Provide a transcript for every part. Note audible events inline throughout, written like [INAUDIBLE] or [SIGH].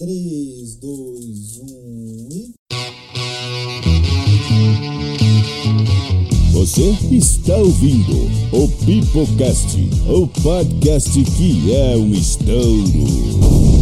3, 2, 1 e. Você está ouvindo o Pipocast, o podcast que é um estouro.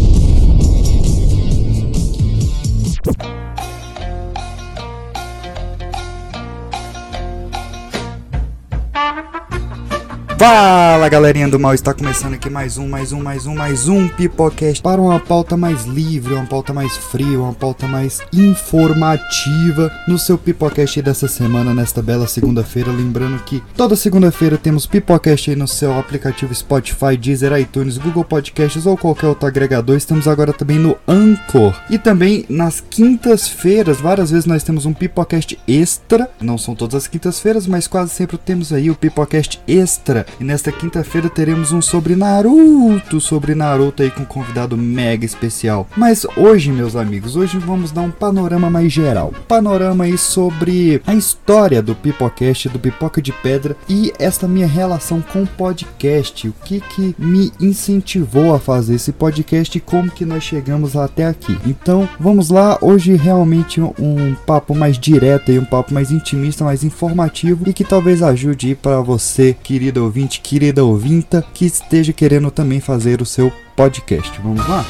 Fala galerinha do mal, está começando aqui mais um, mais um, mais um, mais um Pipocast para uma pauta mais livre, uma pauta mais fria, uma pauta mais informativa no seu Pipocast dessa semana, nesta bela segunda-feira. Lembrando que toda segunda-feira temos Pipocast aí no seu aplicativo Spotify, Deezer, iTunes, Google Podcasts ou qualquer outro agregador. Estamos agora também no Anchor e também nas quintas-feiras, várias vezes nós temos um Pipocast extra. Não são todas as quintas-feiras, mas quase sempre temos aí o Pipocast extra e nesta quinta-feira teremos um sobre Naruto, sobre Naruto aí com um convidado mega especial. Mas hoje, meus amigos, hoje vamos dar um panorama mais geral. Panorama aí sobre a história do Pipocast, do Pipoca de Pedra e esta minha relação com o podcast. O que que me incentivou a fazer esse podcast e como que nós chegamos até aqui. Então, vamos lá. Hoje realmente um papo mais direto e um papo mais intimista, mais informativo e que talvez ajude para você, querido ouvinte ouvinte, querida ouvinta, que esteja querendo também fazer o seu podcast. Vamos lá?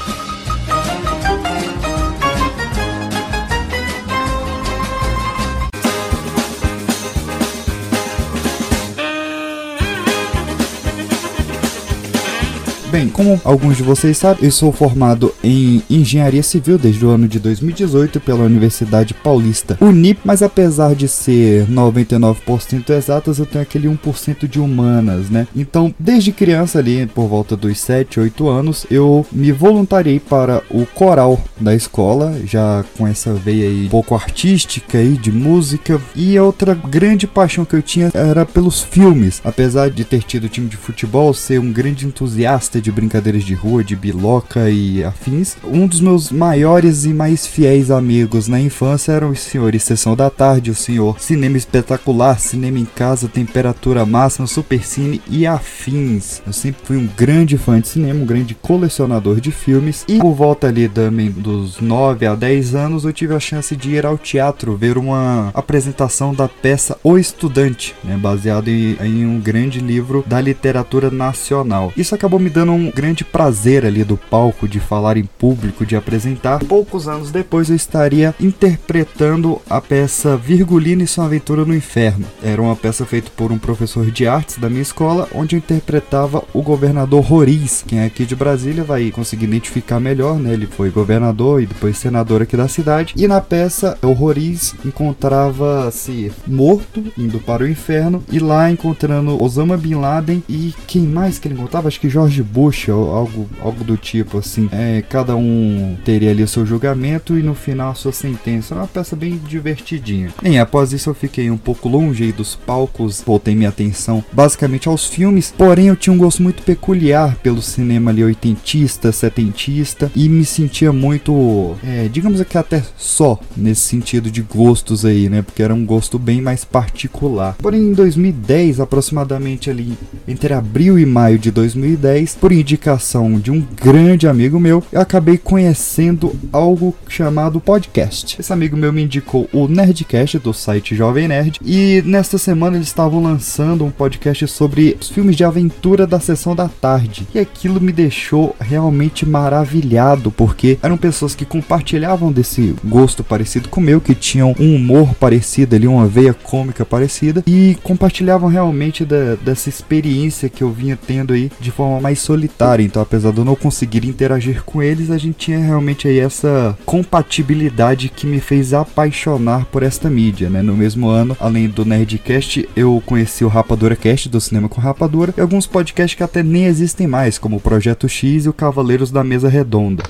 Bem, como alguns de vocês sabem, eu sou formado em Engenharia Civil desde o ano de 2018 pela Universidade Paulista Unip, mas apesar de ser 99% exatas, eu tenho aquele 1% de humanas, né? Então, desde criança ali, por volta dos 7, 8 anos, eu me voluntariei para o coral da escola, já com essa veia aí um pouco artística aí de música, e outra grande paixão que eu tinha era pelos filmes, apesar de ter tido time de futebol, ser um grande entusiasta de brincadeiras de rua, de biloca e afins. Um dos meus maiores e mais fiéis amigos na infância eram os senhores Sessão da Tarde, o senhor Cinema Espetacular, Cinema em Casa, Temperatura Máxima, Super Cine e afins. Eu sempre fui um grande fã de cinema, um grande colecionador de filmes e por volta ali também dos 9 a 10 anos eu tive a chance de ir ao teatro ver uma apresentação da peça O Estudante, né, baseado em, em um grande livro da literatura nacional. Isso acabou me dando um grande prazer ali do palco de falar em público, de apresentar. Poucos anos depois eu estaria interpretando a peça Virgulina e sua aventura no inferno. Era uma peça feita por um professor de artes da minha escola, onde eu interpretava o governador Roriz. Quem é aqui de Brasília vai conseguir identificar melhor, né? Ele foi governador e depois senador aqui da cidade. E na peça, o Roriz encontrava-se morto, indo para o inferno, e lá encontrando Osama Bin Laden e quem mais que ele encontrava? Acho que Jorge Bush ou algo, algo do tipo assim. É, cada um teria ali o seu julgamento e no final a sua sentença. É uma peça bem divertidinha. Bem, após isso eu fiquei um pouco longe dos palcos, voltei minha atenção basicamente aos filmes, porém eu tinha um gosto muito peculiar pelo cinema ali oitentista, setentista e me sentia muito, é, digamos que até só nesse sentido de gostos aí, né? Porque era um gosto bem mais particular. Porém em 2010, aproximadamente ali entre abril e maio de 2010, por indicação de um grande amigo meu, eu acabei conhecendo algo chamado podcast. Esse amigo meu me indicou o Nerdcast do site Jovem Nerd e nesta semana eles estavam lançando um podcast sobre os filmes de aventura da sessão da tarde. E aquilo me deixou realmente maravilhado, porque eram pessoas que compartilhavam desse gosto parecido com o meu, que tinham um humor parecido ali, uma veia cômica parecida e compartilhavam realmente da, dessa experiência que eu vinha tendo aí de forma mais solidária solitária, então apesar de eu não conseguir interagir com eles, a gente tinha realmente aí essa compatibilidade que me fez apaixonar por esta mídia, né? No mesmo ano, além do Nerdcast, eu conheci o Rapadura Cast do Cinema com Rapadura e alguns podcasts que até nem existem mais, como o Projeto X e o Cavaleiros da Mesa Redonda.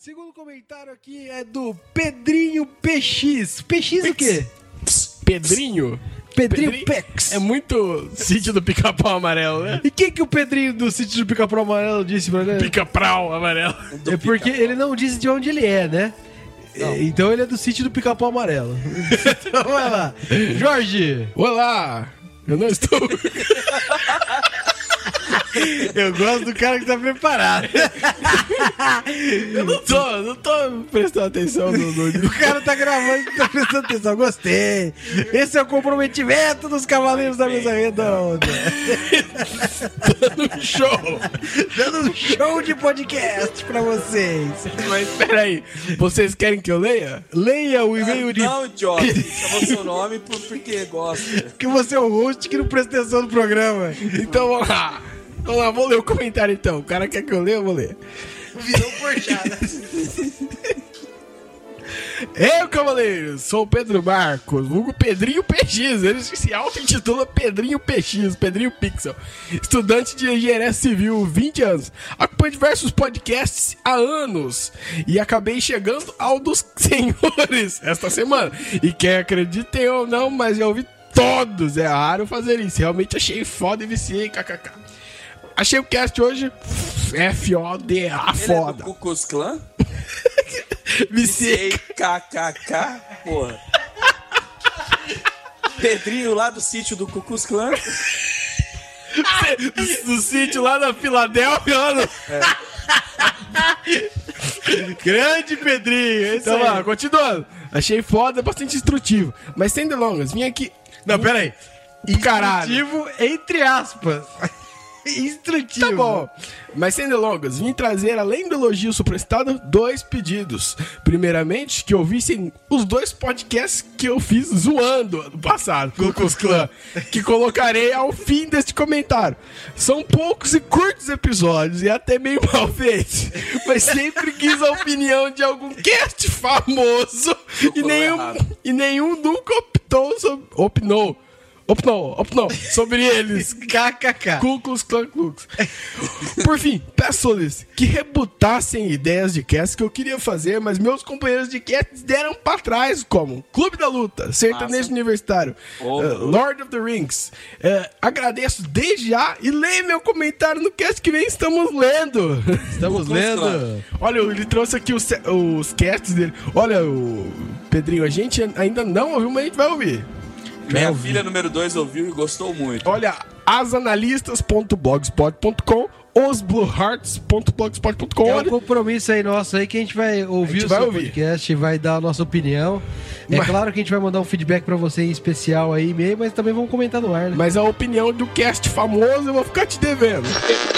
Segundo comentário aqui é do Pedrinho PX. PX o quê? Pedrinho? Pedrinho, Pedrinho Pex. É muito sítio do pica-pau amarelo, né? E o que, o Pedrinho do sítio do Pica-Pau Amarelo disse pra ele? Pica-prau amarelo. É porque ele não disse de onde ele é, né? É, Então ele é do sítio do Pica-Pau Amarelo. [LAUGHS] então vai lá. Jorge! Olá! Eu não estou. [LAUGHS] Eu gosto do cara que tá preparado. [LAUGHS] Eu não tô, não tô prestando atenção no, no- O cara tá gravando e tá prestando atenção. Gostei. Esse é o comprometimento dos Cavaleiros da Mesa Redonda. no show. Dando um show de podcast pra vocês. Mas peraí, vocês querem que eu leia? Leia o e-mail de Não, idiota. Chamou seu nome por- porque gosta. que você é o host que não presta atenção no programa. Então vamos lá. Vamos lá, vou ler o comentário então. O cara quer que eu leia, eu vou ler. Virou porchada. [LAUGHS] Eu, cavaleiros, sou o Pedro Marcos, vulgo Pedrinho PX. Ele se auto-intitula Pedrinho PX, Pedrinho Pixel. Estudante de engenharia civil, 20 anos. Acompanho diversos podcasts há anos. E acabei chegando ao dos [LAUGHS] senhores esta semana. E quer acreditem ou não, mas eu ouvi todos. É raro fazer isso. Realmente achei foda e viciei, kkk. Achei o cast hoje F-O-D-A, é do foda. Ku Klux Klan? [LAUGHS] Viciei. CKKK, porra. Pedrinho lá do sítio do Ku Klux Klan. [LAUGHS] do sítio lá na Filadélfia, lá no... Grande Pedrinho. é Então lá, continuando. Achei foda, bastante instrutivo. Mas sem delongas, vim aqui. Não, pera aí. Caralho. Instrutivo entre aspas. [LAUGHS] [LAUGHS] Instrutivo. Tá bom. Mas sem delongas, vim trazer, além do elogio suprestado, dois pedidos. Primeiramente, que ouvissem os dois podcasts que eu fiz zoando ano passado, com os clã, que colocarei ao fim deste comentário. São poucos e curtos episódios e até meio [LAUGHS] mal feitos, mas sempre quis a opinião de algum cast famoso e nenhum, e nenhum nunca optou sobre, opinou. Opinou, opinou sobre [LAUGHS] eles. KKK. Klux Klan Klux. Por fim, peço-lhes que rebutassem ideias de cast que eu queria fazer, mas meus companheiros de cast deram pra trás, como Clube da Luta, Sertanejo Massa. Universitário, Oh, mano. Lord of the Rings. Eh, agradeço desde já e leia meu comentário no cast que vem, estamos lendo. Estamos lendo. Olha, ele trouxe aqui os, os casts dele. Olha, o Pedrinho, a gente ainda não ouviu, mas a gente vai ouvir. Minha filha número 2 ouviu e gostou muito. Olha, asanalistas.blogspot.com, osbluehearts.blogspot.com. É um compromisso aí nosso aí que a gente vai ouvir gente o vai seu ouvir. podcast e vai dar a nossa opinião. É Mas- claro que a gente vai mandar um feedback pra você em especial aí, e-mail, mas também vamos comentar no ar, né? Mas a opinião do cast famoso eu vou ficar te devendo. [LAUGHS]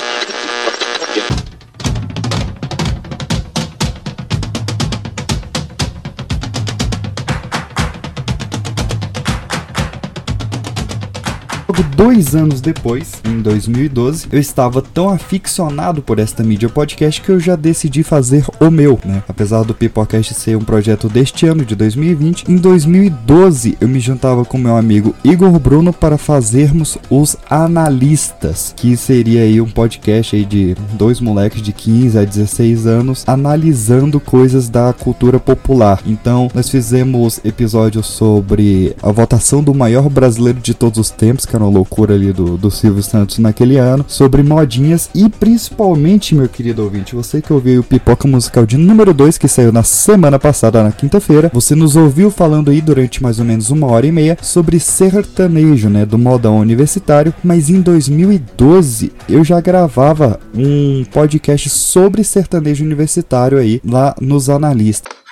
Logo dois anos depois, em 2012, eu estava tão aficionado por esta mídia podcast que eu já decidi fazer o meu, né? Apesar do Pipocast ser um projeto deste ano, de 2020, em 2012 eu me juntava com meu amigo Igor Bruno para fazermos os Analistas, que seria aí um podcast aí de dois moleques de 15 a 16 anos analisando coisas da cultura popular. Então, nós fizemos episódios sobre a votação do maior brasileiro de todos os tempos, que era uma loucura ali do, do Silvio Santos naquele ano, sobre modinhas e principalmente, meu querido ouvinte, você que ouviu o Pipoca Musical de número 2, que saiu na semana passada, na quinta-feira, você nos ouviu falando aí durante mais ou menos uma hora e meia sobre sertanejo, né, do modão universitário, mas em 2012 eu já gravava um podcast sobre sertanejo universitário aí, lá nos analistas.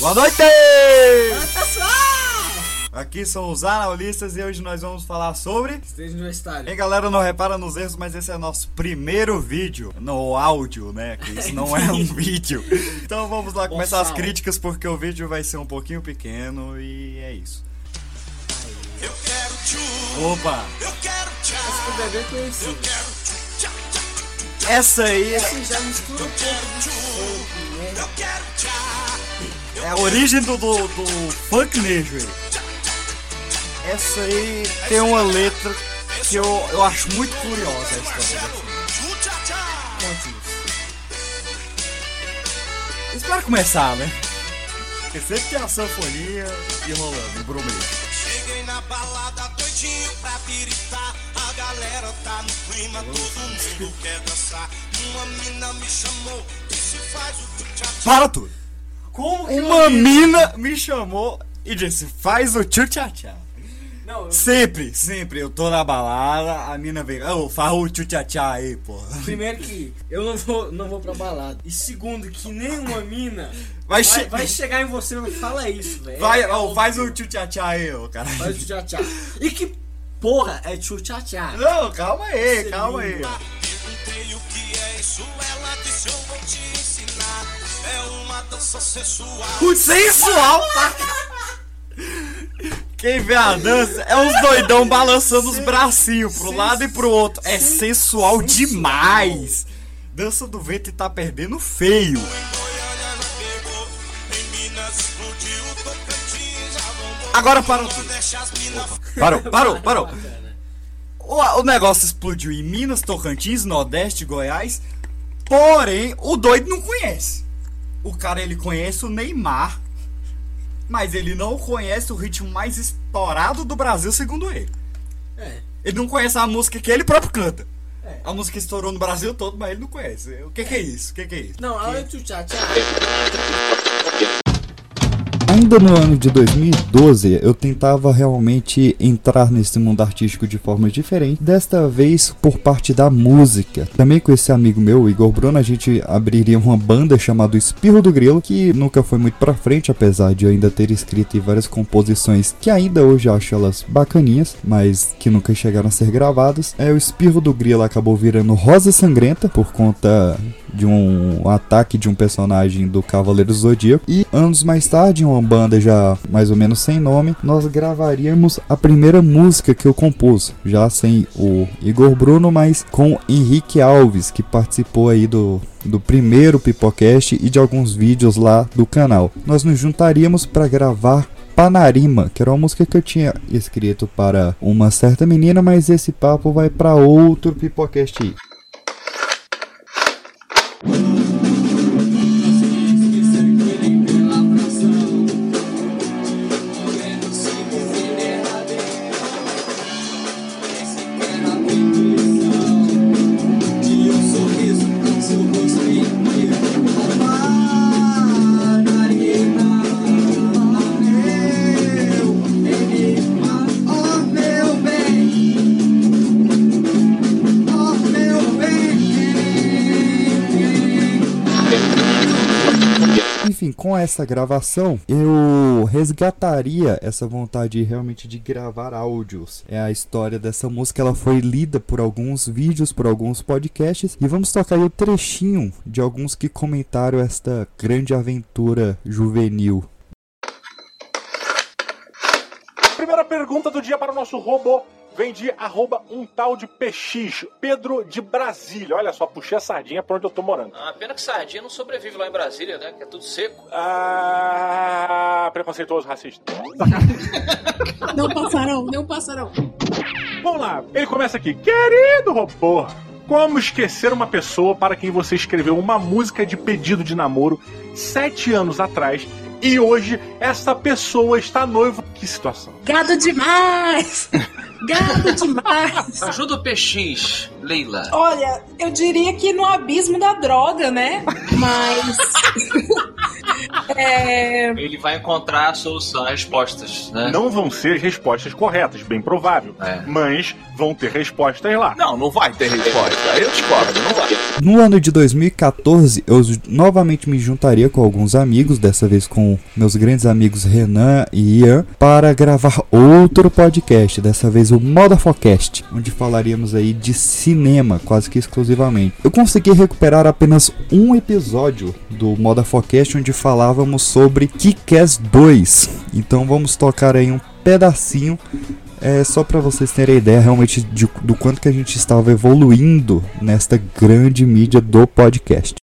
Boa noite! Aqui são os analistas e hoje nós vamos falar sobre. Esteja universitário. E galera, não repara nos erros, mas esse é nosso primeiro vídeo no áudio, né? Que isso não é um [LAUGHS] vídeo. Então vamos lá começar as sal. críticas porque o vídeo vai ser um pouquinho pequeno e é isso. Opa! Esse que o bebê conheci. Essa aí Esse já mistura um pouco de funk, né? É a origem do, do, do funknejo aí. Essa aí tem uma letra que eu, eu acho muito curiosa a história. Espera começar, né? Porque sempre tem a sanfonia e rolando, o brumejo. Cheguei na balada doidinho pra piritar. A galera tá no clima, todo mundo quer dançar. Uma mina me chamou, disse faz o tchá Para tudo! Como uma mina me chamou e disse, faz o tchu-tchá-tchá. Não, Sempre, sempre. Eu tô na balada, a mina vem. Ô, farra o tchutchá aí, porra. primeiro que eu não vou, não vou pra balada. E segundo, que nenhuma mina Vai, vai, che- vai chegar em você e não fala isso, velho. vai, É, ô, faz o tchutchá aí, ô, cara. Faz o tchá-tchá. E que porra é tchá-tchá? Não, calma aí, calma aí. Perguntei o que é isso, ela disse eu vou te. É uma dança sensual. O sensual, tá? Quem vê a dança é uns doidão balançando os bracinhos pro lado e pro outro. É sensual demais. Dança do vento e tá perdendo feio. Agora parou tudo. Minas Parou, parou, parou. O, o negócio explodiu em Minas, Tocantins, Nordeste, Goiás. Porém, o doido não conhece. O cara ele conhece o Neymar, mas ele não conhece o ritmo mais estourado do Brasil, segundo ele. É. Ele não conhece a música que ele próprio canta. A música estourou no Brasil todo, mas ele não conhece. O que, que é isso? O que, que é isso? Não, a hora do tchá-tchá. Ainda no ano de 2012, eu tentava realmente entrar nesse mundo artístico de forma diferente, desta vez por parte da música. Também com esse amigo meu, Igor Bruno, a gente abriria uma banda chamada Espirro do Grilo, que nunca foi muito pra frente, apesar de eu ainda ter escrito várias composições que ainda hoje acho elas bacaninhas, mas que nunca chegaram a ser gravadas. É, o Espirro do Grilo acabou virando Rosa Sangrenta por conta de um ataque de um personagem do Cavaleiro Zodíaco. E anos mais tarde, em uma banda já mais ou menos sem nome, nós gravaríamos a primeira música que eu compus, já sem o Igor Bruno, mas com Henrique Alves, que participou aí do do primeiro Pipocast e de alguns vídeos lá do canal. Nós nos juntaríamos para gravar Panarima, que era uma música que eu tinha escrito para uma certa menina, mas esse papo vai para outro Pipocast essa gravação, eu resgataria essa vontade realmente de gravar áudios. É a história dessa música, ela foi lida por alguns vídeos, por alguns podcasts, e vamos tocar aí o trechinho de alguns que comentaram esta grande aventura juvenil. Primeira pergunta do dia para o nosso robô. Vem de arroba um tal de PX, Pedro de Brasília. Olha só, puxei a sardinha pra onde eu tô morando. Ah, pena que sardinha não sobrevive lá em Brasília, né? Que é tudo seco. Ah, preconceituoso, racista. [LAUGHS] Não passarão, não passarão. Vamos lá, ele começa aqui. Querido robô, como esquecer uma pessoa para quem você escreveu uma música de pedido de namoro sete anos atrás e hoje essa pessoa está noiva? Que situação. Gado demais! [LAUGHS] Gado demais! Ajuda o PX, Leila. Olha, eu diria que no abismo da droga, né? Mas. [LAUGHS] é. Ele vai encontrar a solução, as respostas, né? Não vão ser respostas corretas, bem provável. É. Mas vão ter respostas lá. Não, não vai ter resposta. Eu discordo, não vai. No ano de 2014, eu novamente me juntaria com alguns amigos, dessa vez com meus grandes amigos Renan e Ian, para gravar outro podcast, dessa vez o Modafocast, onde falaríamos aí de cinema, quase que exclusivamente. Eu consegui recuperar apenas um episódio do Modafocast, onde falávamos sobre Kick-Ass 2. Então vamos tocar aí um pedacinho é só para vocês terem ideia realmente de- do quanto que a gente estava evoluindo nesta grande mídia do podcast.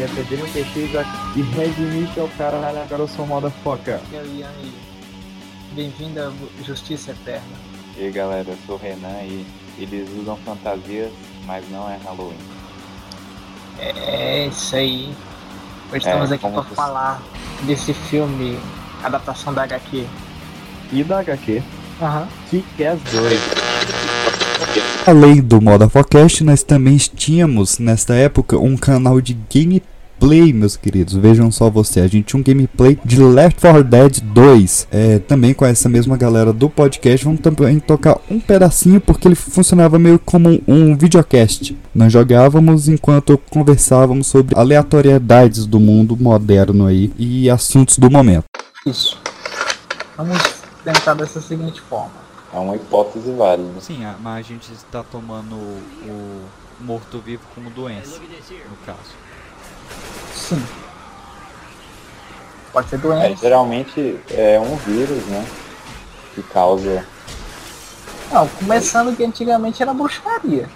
Aqui é Pedrinho PX e Redmite é o cara, agora eu sou moda foca. E aí, aí? Bem-vindo à Justiça Eterna. E aí galera, eu sou o Renan e eles usam fantasias, mas não é Halloween. É isso aí. Hoje É, estamos aqui como para você- falar desse filme, adaptação da HQ. e da HQ. Aham. Kick-Ass 2. Além do Moda Forecast, nós também tínhamos nesta época um canal de gameplay, meus queridos. Vejam só você, a gente tinha um gameplay de Left 4 Dead 2. É, também com essa mesma galera do podcast, vamos também tocar um pedacinho porque ele funcionava meio como um videocast. Nós jogávamos enquanto conversávamos sobre aleatoriedades do mundo moderno aí e assuntos do momento. Isso. Vamos tentar dessa seguinte forma. É uma hipótese válida. Sim, mas a gente está tomando o morto-vivo como doença, no caso. Sim. Pode ser É, doença. geralmente é um vírus, né? Que causa. Não, começando que antigamente era bruxaria.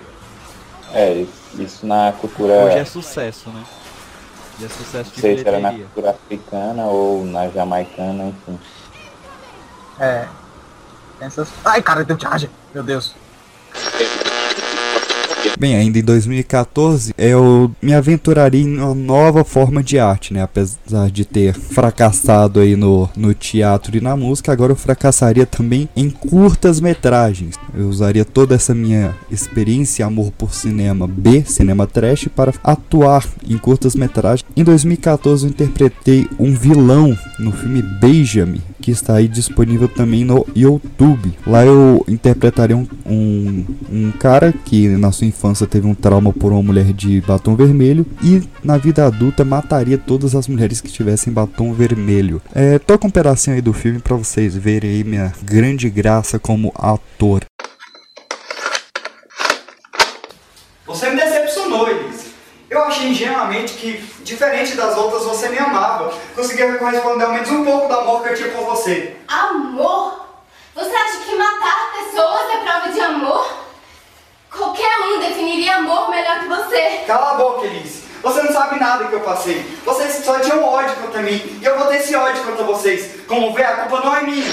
É, isso na cultura. Hoje é sucesso, né? Hoje é sucesso Não de sei se era na cultura africana ou na jamaicana, enfim. É. Essas... Ai, cara, deu charge. Meu Deus. Bem, ainda em 2014 eu me aventuraria em uma nova forma de arte, né? Apesar de ter fracassado aí no, no teatro e na música, agora eu fracassaria também em curtas metragens. Eu usaria toda essa minha experiência amor por cinema B, cinema trash, para atuar em curtas metragens. Em 2014 eu interpretei um vilão no filme Beija-me, que está aí disponível também no YouTube. Lá eu interpretaria um, um, um cara que na sua infância teve um trauma por uma mulher de batom vermelho e na vida adulta mataria todas as mulheres que tivessem batom vermelho. É, toca um pedacinho aí do filme para vocês verem aí minha grande graça como ator. Você me decepcionou, Elise. Eu achei ingenuamente que, diferente das outras, você me amava. Conseguia corresponder ao menos um pouco do amor que eu tinha por você. Amor? Você acha que matar pessoas é prova de amor? Qualquer um definiria amor melhor que você. Cala a boca, Elise. Você não sabe nada que eu passei. Vocês só tinham ódio contra mim. E eu vou ter esse ódio contra vocês. Como vê, a culpa não é minha.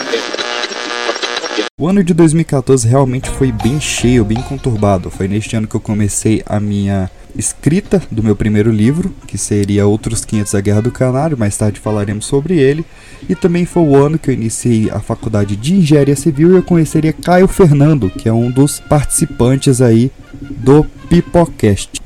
O ano de 2014 realmente foi bem cheio, bem conturbado. Foi neste ano que eu comecei a minha escrita do meu primeiro livro, que seria Outros 500 da Guerra do Canário, mais tarde falaremos sobre ele. E também foi o ano que eu iniciei a faculdade de Engenharia Civil e eu conheceria Caio Fernando, que é um dos participantes aí do Pipocast.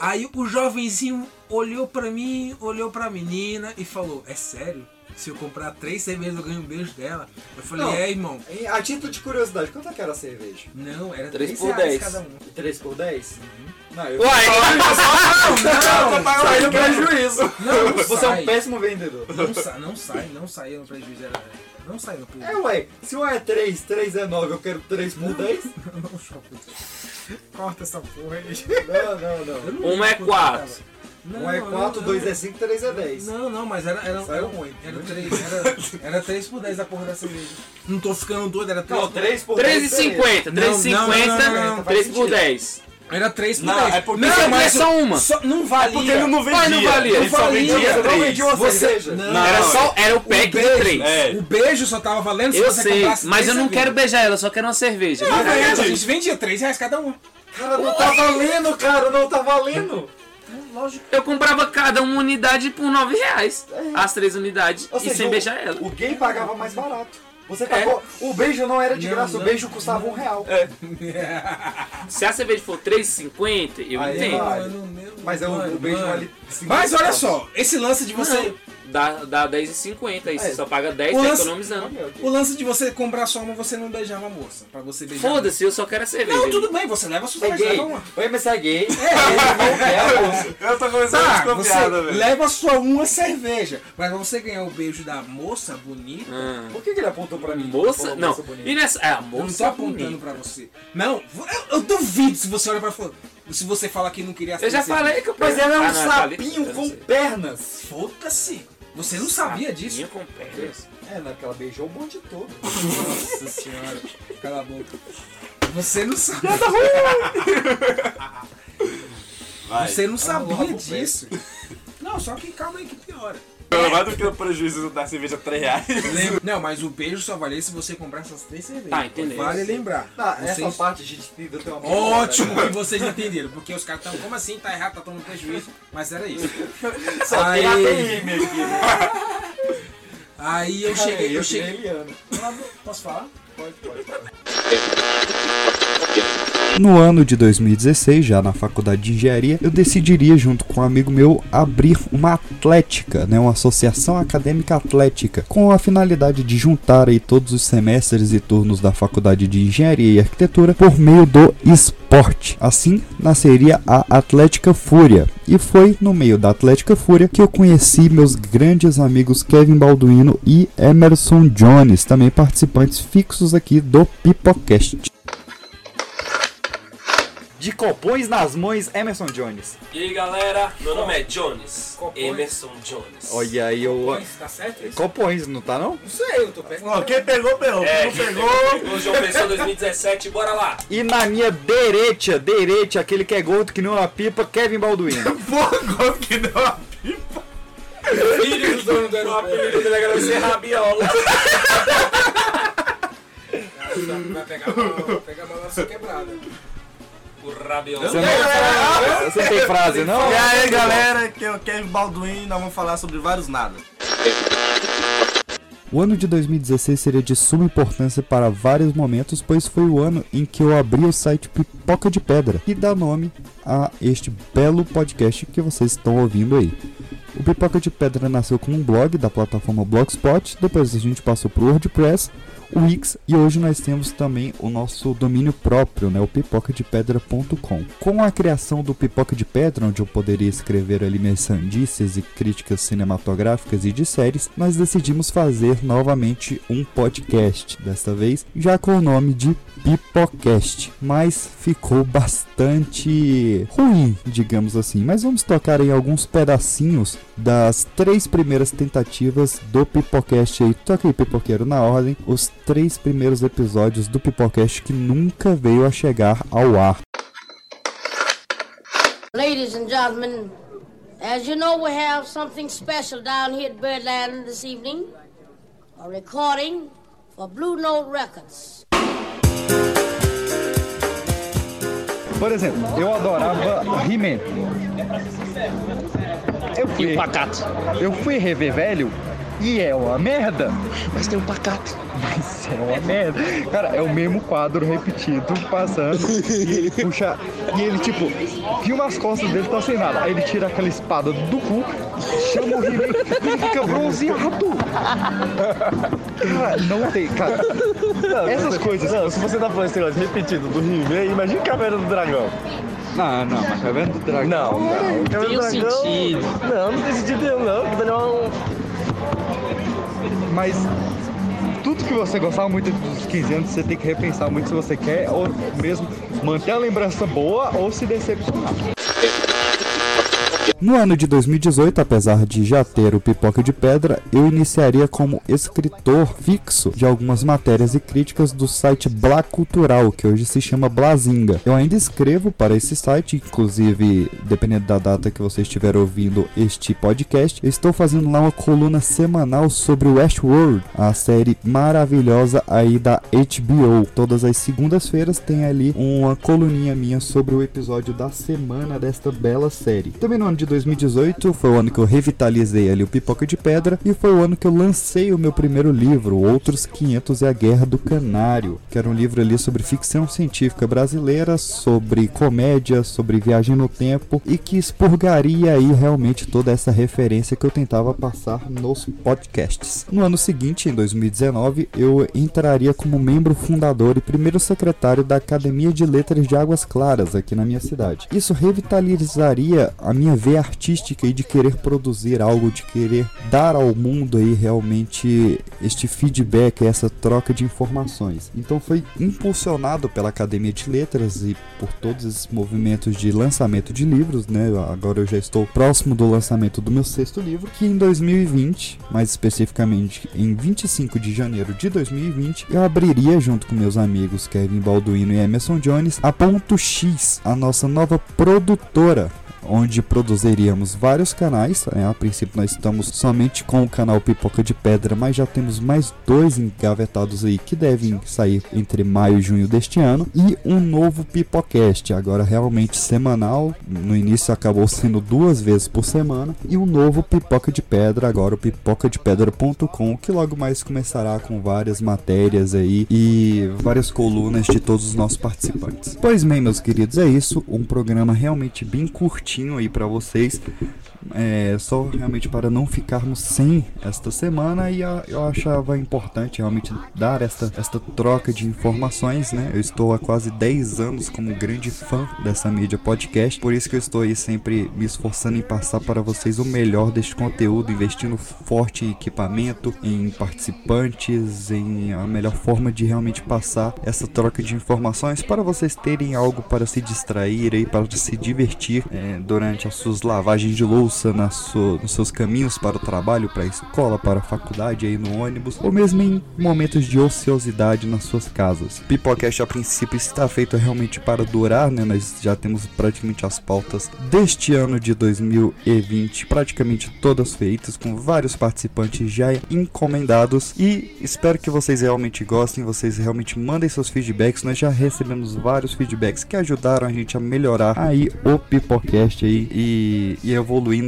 Aí o jovenzinho olhou pra mim, olhou pra menina e falou: É sério? se eu comprar três cervejas, eu ganho um beijo dela. Eu falei, não, é, irmão. A título de curiosidade, quanto é que era a cerveja? Não, era 3, 3 por dez três por dez Não, eu Uai, não, não, não, não, não, prejuízo. Não, Você sai. é um péssimo vendedor. Não, sai não sai, não sai no prejuízo. Era, não sai no pulo. É, ué, se um é 3, 3 é 9, eu quero 3 por 10. Não, não, não, essa não, não, Não, não, não. Uma é não não, um é 4, 2 é 5, 3 é 10. Não, não, mas era. era Saiu muito. Era 3, era, era 3 por 10 a porra da cerveja. Não tô ficando doido, era 3 não, 3 por 10. 3,50, 3,50, 3 por 10. É era 3 por não, 10. É porque não, mas é só uma. Só, não valia. É porque ele não vendia. Mas não valia. Ele, ele só vendia. Você não vendia uma você, não. não. Era, só, era o pack o beijo, de 3. É. O beijo só tava valendo se eu você sei, comprasse Mas eu não quero beijar ela, eu só quero uma cerveja. Não, não, é, a gente vendia 3 reais cada uma. Cara, não tá valendo, cara, não tá valendo. Lógico. Eu comprava cada uma unidade por 9 reais. As três unidades. Ou e seja, sem o- beijar ela. O gay pagava mais barato. Você É. pagou. O beijo não era de Não, graça, não, o beijo custava um real. [LAUGHS] Se a cerveja for 3,50, eu Aí entendo. vai. Mas é o, o beijo mano. vale. Mas olha só, esse lance de você. Dá, dá 10,50. Aí você É. só paga 10, O tá lance- economizando. O lance de você comprar só uma, você não beijava a moça. Pra você beijar. Foda-se, eu só quero a cerveja. Não, tudo bem, você leva a sua É cerveja, uma. Oi, mas você é gay. [LAUGHS] Eu tô começando Tá, você leva só uma cerveja. Mas pra você ganhar o beijo da moça bonita. Ah. Por que, que ele apontou pra mim? Moça? Não. moça bonita. E nessa. É, a Eu não tô moça apontando bonita. pra você. Não, eu, eu duvido se você olha pra fora. Se você fala que não queria Eu já falei que eu Mas ela é um Ah, não, ali. sapinho com pernas. Foda-se. Você não sabia disso? Com pernas. É, naquela beijou o bonde todo. Nossa senhora. Cala a boca. Você não sabe. Você não sabia disso. Não, só que calma aí que piora. Mais do que o prejuízo da cerveja 3 reais. Lembra- Não, mas o beijo só valia se você comprar essas três cervejas. Tá, entendeu. Vale lembrar. Tá, essa Vocês- parte a gente entendeu tem uma Ótimo que vocês entenderam, porque os caras estão, como assim, tá errado, tá tomando prejuízo, mas era isso. [LAUGHS] Só tem ATM aqui, né? Aí eu cheguei, eu eu cheguei. Eliana. Posso falar? Pode, pode. No ano de 2016, já na faculdade de engenharia, eu decidiria, junto com um amigo meu, abrir uma atlética, né, uma associação acadêmica atlética, com a finalidade de juntar aí todos os semestres e turnos da faculdade de engenharia e arquitetura por meio do esporte. Assim, nasceria a Atlética Fúria. E foi no meio da Atlética Fúria que eu conheci meus grandes amigos Kevin Balduino e Emerson Jones, também participantes fixos aqui do Pipocast. De copões nas mãos, Emerson Jones. E aí galera, meu nome é Jones, Emerson Jones. Olha aí, eu. Tá certo isso? Copões, não tá não? Não sei, eu tô pegando. Ó, quem pegou, pegou. É, Quem não pegou. pegou João Pessoa 2017, bora lá. E na minha direita, direita, aquele que é gordo que não é uma pipa, Kevin Balduino. [LAUGHS] Porra, que deu uma Filho do dono do aeroporto. O apelido dele agora vai ser Rabiola. Vai pegar uma, vai pegar uma lança quebrada. O. Você não, você não tem frase, não? E aí, galera, aqui é o Kevin Balduino, nós vamos falar sobre vários nada. O ano de 2016 seria de suma importância para vários momentos, pois foi o ano em que eu abri o site Pipoca de Pedra, que dá nome a este belo podcast que vocês estão ouvindo aí. O Pipoca de Pedra nasceu como um blog da plataforma Blogspot, depois a gente passou para o WordPress, Wix e hoje nós temos também o nosso domínio próprio, né, o pipocadepedra.com. Com a criação do Pipoca de Pedra, onde eu poderia escrever ali minhas e críticas cinematográficas e de séries, nós decidimos fazer novamente um podcast, desta vez já com o nome de Pipocast, mas ficou bastante ruim, digamos assim. Mas vamos tocar em alguns pedacinhos das três primeiras tentativas do Pipocast aí. Toca aí, Pipoqueiro, na ordem, os três primeiros episódios do Pipocast que nunca veio a chegar ao ar. Ladies and gentlemen, as you know, we have something special down here at Birdland this evening. A recording for Blue Note Records. Por exemplo, eu adorava He-Man. Eu fui, eu fui rever velho e é uma merda. Mas tem um pacato. Mas é uma merda. Cara, é o mesmo quadro repetido, passando. e ele puxa. E ele, tipo, filma as costas dele, tá sem nada. Aí ele tira aquela espada do cu, chama o He-Man e ele fica bronzeado. Cara, não tem. Cara, essas coisas. Não, se você tá falando esse negócio repetido do He-Man, imagina Caverna do Dragão. Não, não, mas Caverna do Dragão. Não, não. Caverna do um Dragão. sentido. Não, não tem sentido nenhum, não. Que melhor um. Mas tudo que você gostava muito dos 15 anos, você tem que repensar muito se você quer ou mesmo manter a lembrança boa ou se decepcionar. No ano de 2018, apesar de já ter o Pipoca de Pedra, eu iniciaria como escritor fixo de algumas matérias e críticas do site Blá Cultural, que hoje se chama Blazinga. Eu ainda escrevo para esse site, inclusive, dependendo da data que você estiver ouvindo este podcast, estou fazendo lá uma coluna semanal sobre Westworld, a série maravilhosa aí da HBO. Todas as segundas-feiras tem ali uma coluninha minha sobre o episódio da semana desta bela série. Também no ano de 2018 foi o ano que eu revitalizei ali o Pipoca de Pedra e foi o ano que eu lancei o meu primeiro livro, Outros 500 e a Guerra do Canário, que era um livro ali sobre ficção científica brasileira, sobre comédia, sobre viagem no tempo e que expurgaria aí realmente toda essa referência que eu tentava passar nos podcasts. No ano seguinte, em 2019, eu entraria como membro fundador e primeiro secretário da Academia de Letras de Águas Claras aqui na minha cidade. Isso revitalizaria a minha veia artística e de querer produzir algo, de querer dar ao mundo aí realmente este feedback, essa troca de informações. Então foi impulsionado pela Academia de Letras e por todos esses movimentos de lançamento de livros, né? Agora eu já estou próximo do lançamento do meu sexto livro, que em 2020, mais especificamente em 25 de janeiro de 2020, eu abriria junto com meus amigos Kevin Balduino e Emerson Jones a Ponto X, a nossa nova produtora onde produziríamos vários canais. né? A princípio nós estamos somente com o canal Pipoca de Pedra, mas já temos mais dois engavetados aí que devem sair entre maio e junho deste ano. E um novo Pipocast, agora realmente semanal. No início acabou sendo duas vezes por semana. E um novo Pipoca de Pedra, agora o pipocadepedra.com, que logo mais começará com várias matérias aí e várias colunas de todos os nossos participantes. Pois bem, meus queridos, é isso. Um programa realmente bem curtinho aí para vocês. É, só realmente para não ficarmos sem esta semana e a- eu achava importante realmente dar esta, esta troca de informações, né? Eu estou há quase 10 anos como grande fã dessa mídia podcast, por isso que eu estou aí sempre me esforçando em passar para vocês o melhor deste conteúdo, investindo forte em equipamento, em participantes, em a melhor forma de realmente passar essa troca de informações para vocês terem algo para se distrair e para se divertir é, durante as suas lavagens de louça, na nos seus caminhos para o trabalho, para a escola, para a faculdade, aí no ônibus, ou mesmo em momentos de ociosidade nas suas casas. Pipocast a princípio está feito realmente para durar, né? Nós já temos praticamente as pautas deste ano de 2020 praticamente todas feitas, com vários participantes já encomendados e espero que vocês realmente gostem, vocês realmente mandem seus feedbacks. Nós já recebemos vários feedbacks que ajudaram a gente a melhorar aí o Pipocast aí e, e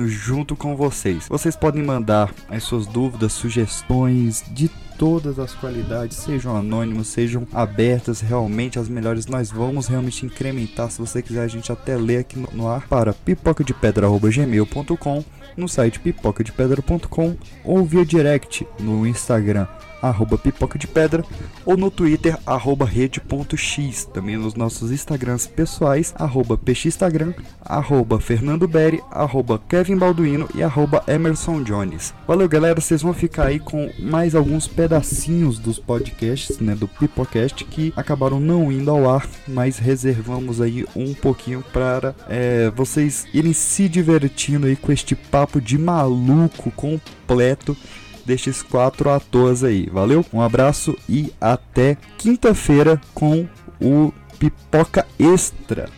junto com vocês. Vocês podem mandar as suas dúvidas, sugestões de todas as qualidades, sejam anônimos, sejam abertas, realmente as melhores. Nós vamos realmente incrementar. Se você quiser, a gente até lê aqui no, ar para pipocadepedra.gmail.com, no site pipocadepedra.com ou via direct no Instagram arroba pipoca de pedra ou no Twitter arroba rede.x também nos nossos Instagrams pessoais arroba pxinstagram arroba fernando Berry arroba Kevin Balduino e arroba Emerson Jones. Valeu galera vocês vão ficar aí com mais alguns pedacinhos dos podcasts né do Pipocast que acabaram não indo ao ar mas reservamos aí um pouquinho para é, vocês irem se divertindo aí com este papo de maluco completo destes quatro atores aí. Valeu? Um abraço e até quinta-feira com o Pipoca Extra.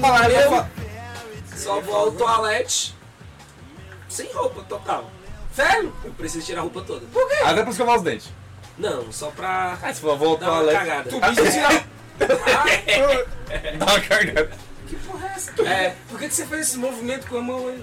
Valeu. Só vou ao toalete sem roupa total. Sério? Eu preciso tirar a roupa toda. Por quê? Até pra escovar os dentes. Não, só pra. Ah, se for vou ao dar uma toalete. cagada. Tu bicho tira- [LAUGHS] Dá uma cagada. Que porra é essa? É, por que, que você fez esse movimento com a mão aí?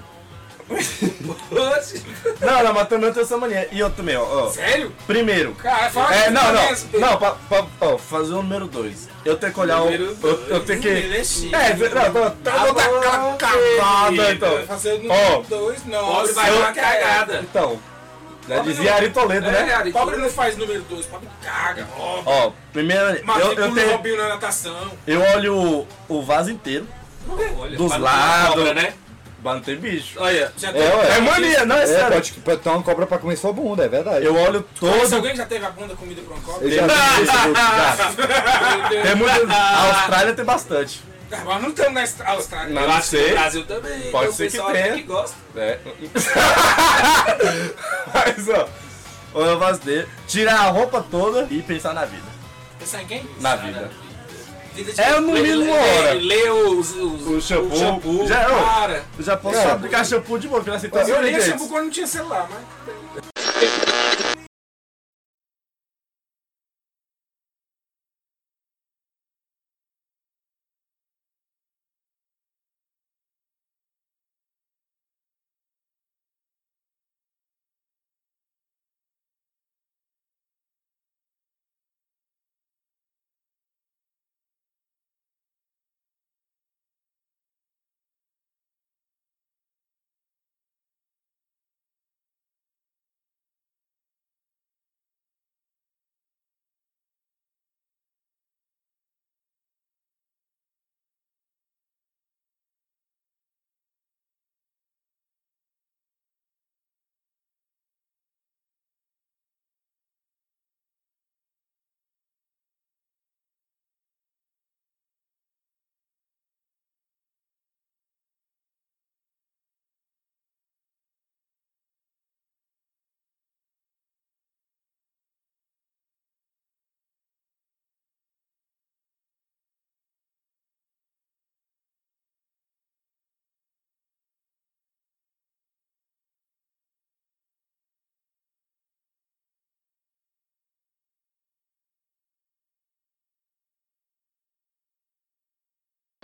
Não, não, mas também eu tenho essa mania. E eu também, ó. ó. Sério? Primeiro. Cara, fala É, que não, não. pensa, Não, pra, pra, ó, fazer o número 2. Eu tenho que olhar Número o. Eu, eu tenho que. É. É, não, não, tá, não, tá aquela cagada, então. Fazer o Ó, número 2, não. Pobre vai dar uma cagada. Então. Pobre dizia Ari Toledo, É, né? Ari Pobre não faz número 2, pobre caga. Ó, Ó, primeiro. Eu, eu tenho. Robinho na natação. Eu olho o, o vaso inteiro. Olha, dos lados. cobra, né? Pra não ter bicho. Olha, já É, teve- ué. é mania, não é, sério. Pode, pode ter uma cobra pra comer sua bunda, é verdade. Eu olho Conhece todo. alguém que já teve a bunda comida por uma cobra? Eu já vi [LAUGHS] Facebook, já. Tem muito. A Austrália tem bastante. Mas não estamos na Austrália. Não Eu que sei. no Brasil também. Pode ser que tenha. que gosta. É. [LAUGHS] Mas, ó. Olha o vaso dele. Tirar a roupa toda e pensar na vida. Pensar em quem? Na Pensar vida. Vida de É no mínimo lê- uma hora. Lê os, os, O shampoo. o shampoo. Já, Cara. eu já posso É. aplicar shampoo de boa, porque assim, tá Eu lia shampoo quando não tinha celular, mas.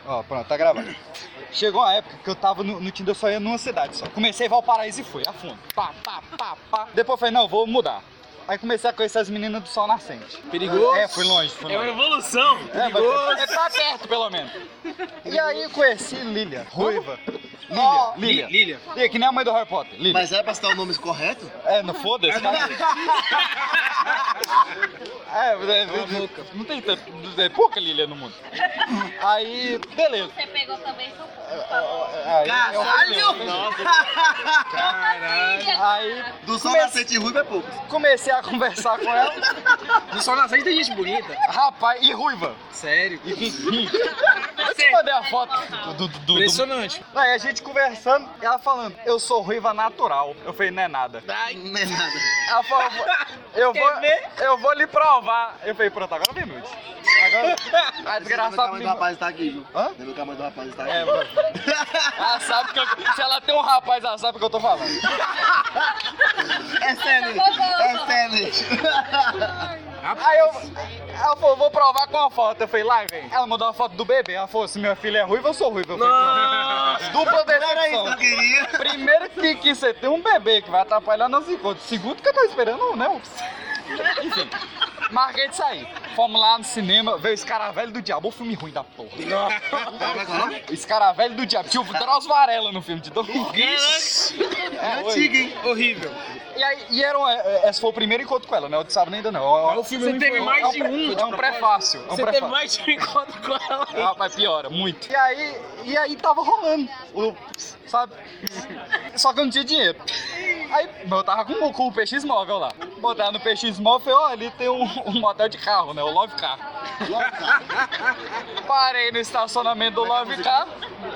Ó, pronto, tá gravado. Chegou uma época que eu tava no, no Tinder, eu só ia numa cidade só. Comecei Valparaíso e fui, a fundo. Pá, pá, pá, pá. Depois eu falei, não, vou mudar. Aí comecei a conhecer as meninas do Sol Nascente. Perigoso. É, fui longe, fui É uma longe. evolução. É, mas é pra perto, pelo menos. E aí eu conheci Lilia, ruiva. Lilia, Lilia. Lilia. Lilia, que nem a mãe do Harry Potter. Lilia. Mas é pra citar o nome correto? É, não foda-se, [LAUGHS] cara. É, é, é, não tem tanto, é pouca Lilia no mundo. Aí, beleza. Você pegou também seu Aí, Caralho! Caralho! Aí, Do sol nascente ruivo é pouco. comecei a conversar com ela. No sol nascente tem gente bonita. Rapaz, e ruiva. Sério. E rim. Eu te mandei a foto do. do, do, do Impressionante. Aí a gente conversando, ela falando, eu sou ruiva natural. Eu falei, não é nada. Não é nada. Ela falou, eu vou, eu vou lhe provar. Eu falei, pronto, agora vem nude. Agora, a Lembra que a desgraçada mãe do rapaz tá aqui, viu? Hã? Lembra que a mãe do rapaz tá aqui. É, mano. Ela sabe que eu, se ela tem um rapaz, ela sabe o que eu tô falando. Excelente, excelente. Aí eu, ela falou, vou provar com a foto. Eu falei, lá, vem. Ela mandou uma foto do bebê. Ela falou, se minha filha é ruiva, eu sou ruiva. Eu falei, Nossa. Dupla decepção. Primeiro que, que você tem um bebê que vai atrapalhar nos encontros. Segundo que eu tô esperando, né? Enfim, marquei de sair. Fomos lá no cinema, veio Escaravelho do Diabo, o filme ruim da porra. Escaravelho do Diabo. Tinha o Drauzio Varela no filme de 2020. É, Antigo, hein? Horrível. E aí, e era um, é, esse foi o primeiro encontro com ela, né? O de sábado ainda não. o filme Você teve foi- mais é um de um. É um prefácio. É um Você teve mais de um encontro com ela. Ah, mas piora, muito. E aí, e aí tava rolando, o, sabe? Só que eu não tinha dinheiro. Aí eu tava com, com o PX Móvel lá. Botar no PX Móvel, falei, ó, ali tem um, um motel de carro, né? O Love Car. [LAUGHS] Parei no estacionamento do Love Car.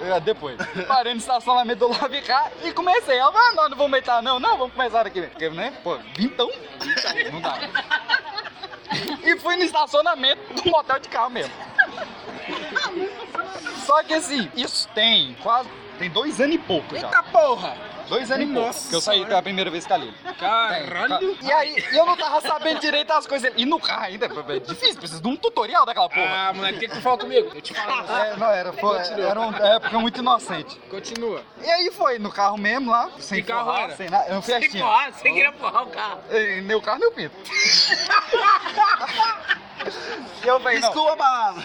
É, depois. Parei no estacionamento do Love Car e comecei. Ela, ah, não, não vamos entrar não. Não, vamos começar aqui. Porque, né? Pô, vintão. Não dá. E fui no estacionamento do motel de carro mesmo. Só que assim, isso tem quase. Tem dois anos e pouco já. Eita porra! Dois anos e pouco. Que eu saí pela primeira vez com a Lili. Caralho! E aí, eu não tava sabendo direito as coisas. E no carro ainda, é difícil, precisa de um tutorial daquela porra. Ah, moleque, o que que tu fala comigo? Eu te falo. É, não, era, foi, Continua. era uma época muito inocente. Continua. E aí foi, no carro mesmo lá, sem carro forrar, era? sem nada. Era um Sem Fiestinha. forrar, sem querer forrar o carro. Nem o carro, nem o pinto. [LAUGHS] E eu falei. Desculpa a palavra.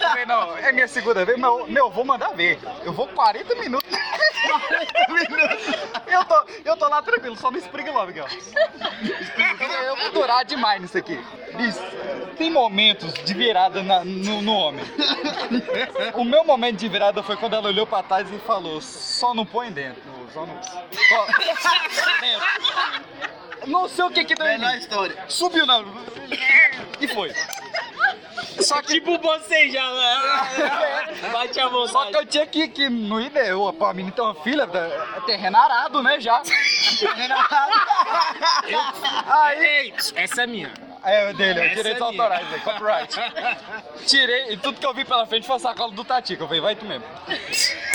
Eu falei, não, é minha segunda vez, mas eu, meu, eu vou mandar ver. Eu vou 40 minutos. 40 minutos. Eu tô, eu tô lá tranquilo, só no Spring Love, ó. Eu vou durar demais nisso aqui. Bicho, tem momentos de virada na- no, no homem. O meu momento de virada foi quando ela olhou pra trás e falou: só não põe dentro. Só não. Só, dentro. [LAUGHS] Não sei o que que deu em Melhor mim. história. Subiu na. E foi. Só que. Tipo você já, né? Bate a vontade. Só que eu tinha que, que não ir, né? Eu, pô, a menina tem uma filha, é terreno arado, né? Já. Terreno arado. [LAUGHS] Aí. Ei, essa é minha. É, o dele, é Essa direitos é minha. autorais, é copyright. [LAUGHS] Tirei, e tudo que eu vi pela frente foi a sacola do Tati, que eu falei, vai tu mesmo.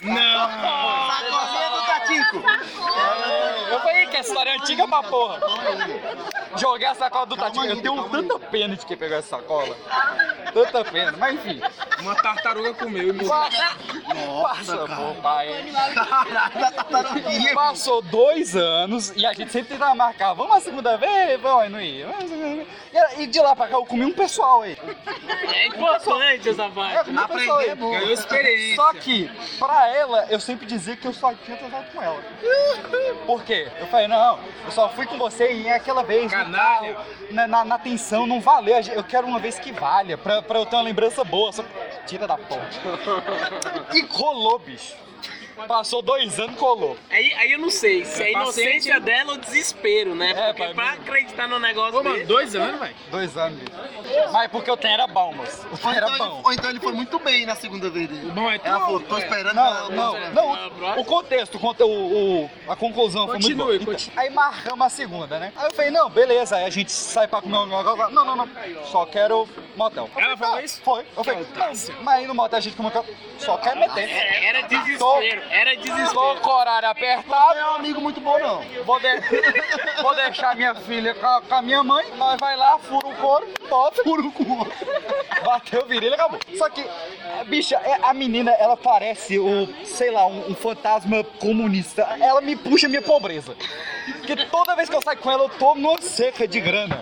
Não! Sacolinha do É, Eu falei, que essa história é antiga pra porra. Joguei a sacola do Tati, eu tenho tanta pena de quem pegou essa sacola. Tanta pena, mas enfim. Uma tartaruga comeu e morreu. Passa, pô, pai. Passou dois anos e a gente sempre tentava marcar. Vamos a segunda vez? Vamos, aí não ia. A. E de lá pra cá eu comi um pessoal aí. É importante essa É, parte. um aí. Ganhou experiência. Só que, pra ela, eu sempre dizia que eu só tinha transado com ela. Por quê? Eu falei, não, eu só fui com você e é aquela vez. Canalha. carro, Na, na, na tensão, não valeu. Eu quero uma vez que valha, pra, pra eu ter uma lembrança boa. Só... Tira da porra. E colou, bicho. Passou dois anos, colou. Aí, aí eu não sei se é a Paciente. inocência dela ou desespero, né? É, Porque pai, pra mesmo. acreditar no negócio Ô, mano, desse- dois anos, velho. Dois anos, bicho. Mas porque o trem era bom, moço. O trem era então, ele, bom. ou então ele foi muito bem na segunda vez dele. O bom é tu. Ela falou, tô esperando Não, não, não. O contexto, o, o, o- a conclusão foi Continue, muito boa. continue. Aí marcamos a segunda, né? Aí eu falei, não, beleza. Aí a gente sai pra comer um negócio. Não, não, não. Só quero motel. Ela falou tá. isso? Foi. Eu falei, não, mas aí no motel a gente comeu. Só quer meter. É, Era desespero. Era desespero. Tô com o horário apertado. Não é um amigo muito bom, não. Vou, de- vou deixar minha filha com a, minha mãe, nós vai lá, fura o couro, bota. Fura o couro. Bateu o virilho, acabou. Só que, bicha, é- a menina, ela parece o, sei lá, um, um fantasma comunista. Ela me puxa minha pobreza. Porque toda vez que eu saio com ela, eu tô numa seca de grana.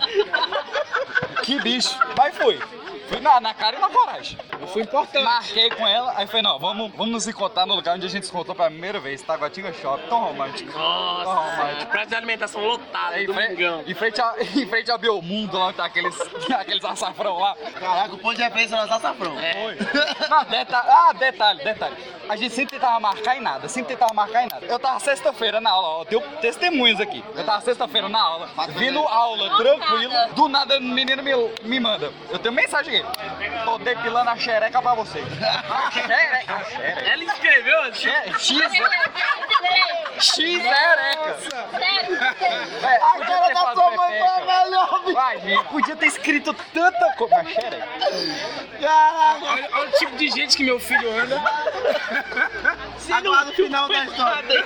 Que bicho. Mas fui. Fui na, na cara e na coragem. Eu fui importante. Marquei com ela, aí falei, não, vamos, vamos nos encontrar no lugar onde a gente se encontrou pela primeira vez, Taguatinga Shopping. Tão romântico. Tão Nossa, romântico. prato de alimentação lotado, Em frente, domingão. em, frente a, [LAUGHS] em frente ao Belmundo, lá onde tá aqueles, [LAUGHS] aqueles açafrão lá. Caraca, o ponto de referência era açafrão. Foi. [LAUGHS] Não, detalhe, ah, detalhe, detalhe. A gente sempre tentava marcar em nada, sempre tentava marcar em nada. Eu tava sexta-feira na aula, ó, tenho testemunhas aqui. Eu tava sexta-feira na aula, vindo aula, tranquilo. Do nada o menino me, me manda. Eu tenho mensagem Tô depilando a xereca pra você. A xereca. A xereca. Ela escreveu assim. X, X ereca. É, A cara da sua mãe foi melhor, bicho. Podia ter escrito tanta coisa. Mas xereca. Caraca. Olha, olha o tipo de gente que meu filho anda. Agora no final da história.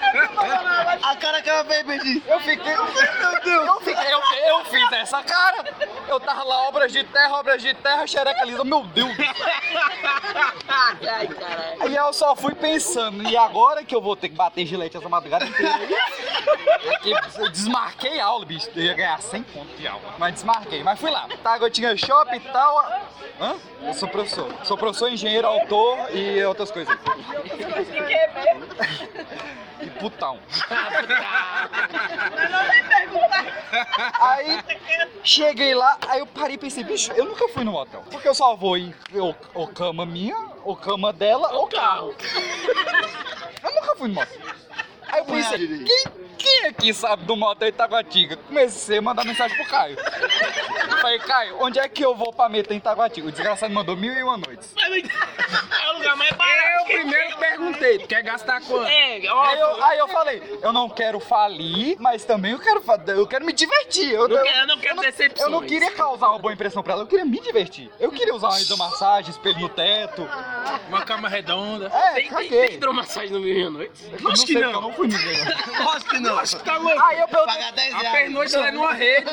A cara que ela fez, Betinho. Eu fiquei. Meu Deus! Eu, fiquei, eu, eu fiz essa cara! Eu tava lá, obras de terra, obras de terra, xereca lisa, meu Deus! Ai, caralho. E eu só fui pensando, e agora que eu vou ter que bater gilete essa madrugada inteira? É que eu desmarquei a aula, bicho. Eu ia ganhar 100 pontos de aula. Mas desmarquei. Mas fui lá. Tá, eu tinha shopping e tal. Hã? Eu sou professor. Sou professor, engenheiro, autor e outras coisas. E putão. Aí cheguei lá, aí eu parei e pensei, bicho, eu nunca fui no hotel. Porque eu só vou em ou, ou cama minha, ou cama dela, ou carro. Eu nunca fui no motel. Aí eu pensei, quem, quem aqui sabe do motel Itaguatinga? Comecei a mandar mensagem pro Caio. Falei, Caio, onde é que eu vou pra meter em Itaguatinga? O desgraçado mandou mil e uma noites. É o lugar mais barato. Eu primeiro perguntei, tu quer gastar quanto? É, Aí eu, aí eu falei, eu não quero falir, mas também eu quero, eu quero me divertir. Eu, Não quero- eu não quero eu decepções. Eu não queria causar uma boa impressão pra ela, eu queria me divertir. Eu queria usar uma hidromassagem, espelho no teto. Uma cama redonda. É, Tem, tem, caguei. tem hidromassagem no meio à noite? Eu não eu não fui ninguém. Lógico que não. Acho que tá louco. Aí eu perguntei, Pagar 10 A reais. pernoite ela é numa rede.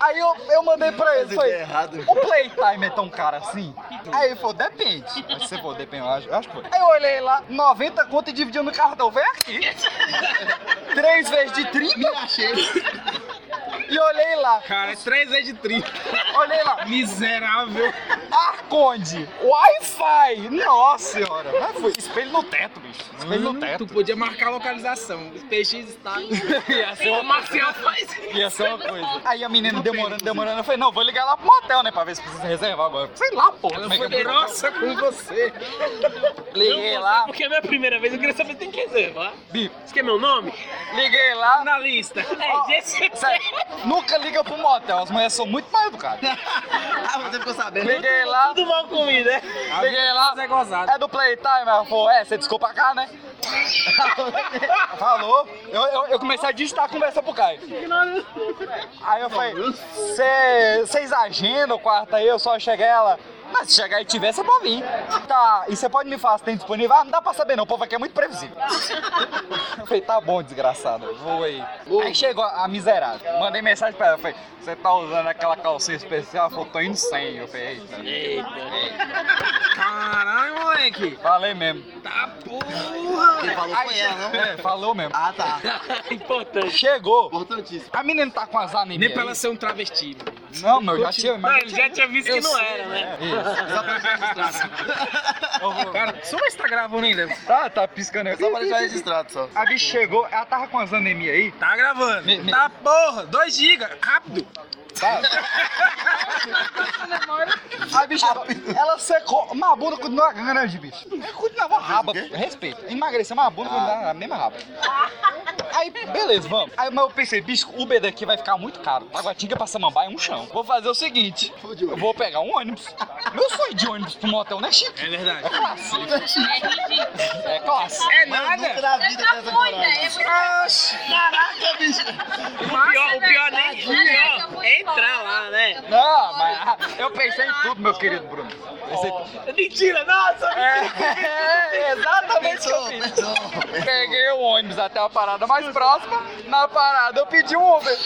aí eu, eu mandei pra ele, falei, é o playtime é tão caro assim? Aí ele falou, depende. Mas se você for, depende, eu acho, eu acho que foi. Aí eu olhei lá, 90 conto e dividiu no cartão, vem aqui. [LAUGHS] Três vezes de 30? Me achei. E olhei lá, Cara, é 3 vezes de 30. olhei lá, Miserável. Arconde, Wi-Fi, nossa senhora. Mas foi espelho no teto, bicho. Espelho no Mano, teto. tu podia marcar a localização. Os PX está em... [LAUGHS] Ia ser O uma Marcial faz. Ia ser uma coisa. Aí a menina demorando, demorando, eu falei, não, vou ligar lá pro motel, né, pra ver se precisa reservar agora. Sei lá, pô. Ela é que foi é grossa com você. Liguei lá, Porque é a minha primeira vez, eu queria saber se tem que reservar. Bi, Você quer meu nome? liguei lá. Na lista. É, esse... nunca liga pro motel, as mulheres são muito mais educadas. [LAUGHS] Ah, você ficou sabendo. Liguei lá, Tudo mal comido, né? liguei lá. É gozado. É do Playtime, ela falou, é, você desculpa cá, né? [LAUGHS] Falou. Eu, eu, eu comecei a digitar a conversa pro Caio. Aí eu falei, vocês agendam o quarto aí? Eu só cheguei ela. Mas se chegar e tiver, você pode vir. Tá, e você pode me falar se tem disponível? Ah, não dá pra saber não, o povo aqui é muito previsível. Eu falei, tá bom, desgraçado, vou aí. Aí chegou a miserável. Mandei mensagem pra ela, falei, você tá usando aquela calcinha especial? Ela falou, tô indo sem. Eu falei, eita. Caralho, moleque. Falei mesmo. Tá porra. Quem falou Aí foi ela, não? É, falou mesmo. Ah, tá. [LAUGHS] Importante. Chegou. Importantíssimo. A menina tá com as anemias. Nem pra ela ser um travesti. Não, meu, já tinha. Não, ele já tinha visto que não era, né? Cara, só vai estar gravando ainda. Tá, tá piscando aí. Só pra deixar registrado só. A bicha chegou, ela tava com as anemias aí. Tá gravando. Me- me- Tá porra. 2 GB. Rápido. Tá? A bicha, ela secou, mas a bunda continua grande, bicho. Continuava raba, respeito. Emagreceu, mas a bunda continuava a mesma raba. Aí, beleza, vamos. Aí mas eu pensei, bicho, Uber daqui vai ficar muito caro. Taguatinga pra Samambaia é um chão. Vou fazer o seguinte, eu vou pegar um ônibus. Meu sonho de ônibus pro motel não é chique. É verdade. É classe. É classe. É nada. nunca na vida tem essa coragem. Oxi. Caraca, bicho. O pior, o pior nem pior é entrar lá, né? Não, mas [LAUGHS] eu pensei em tudo, meu querido Bruno. Pensei em tudo. Mentira, nossa! É, [LAUGHS] é exatamente o que eu rápido. Peguei o ônibus até a parada mais próxima. Na parada eu pedi um Uber.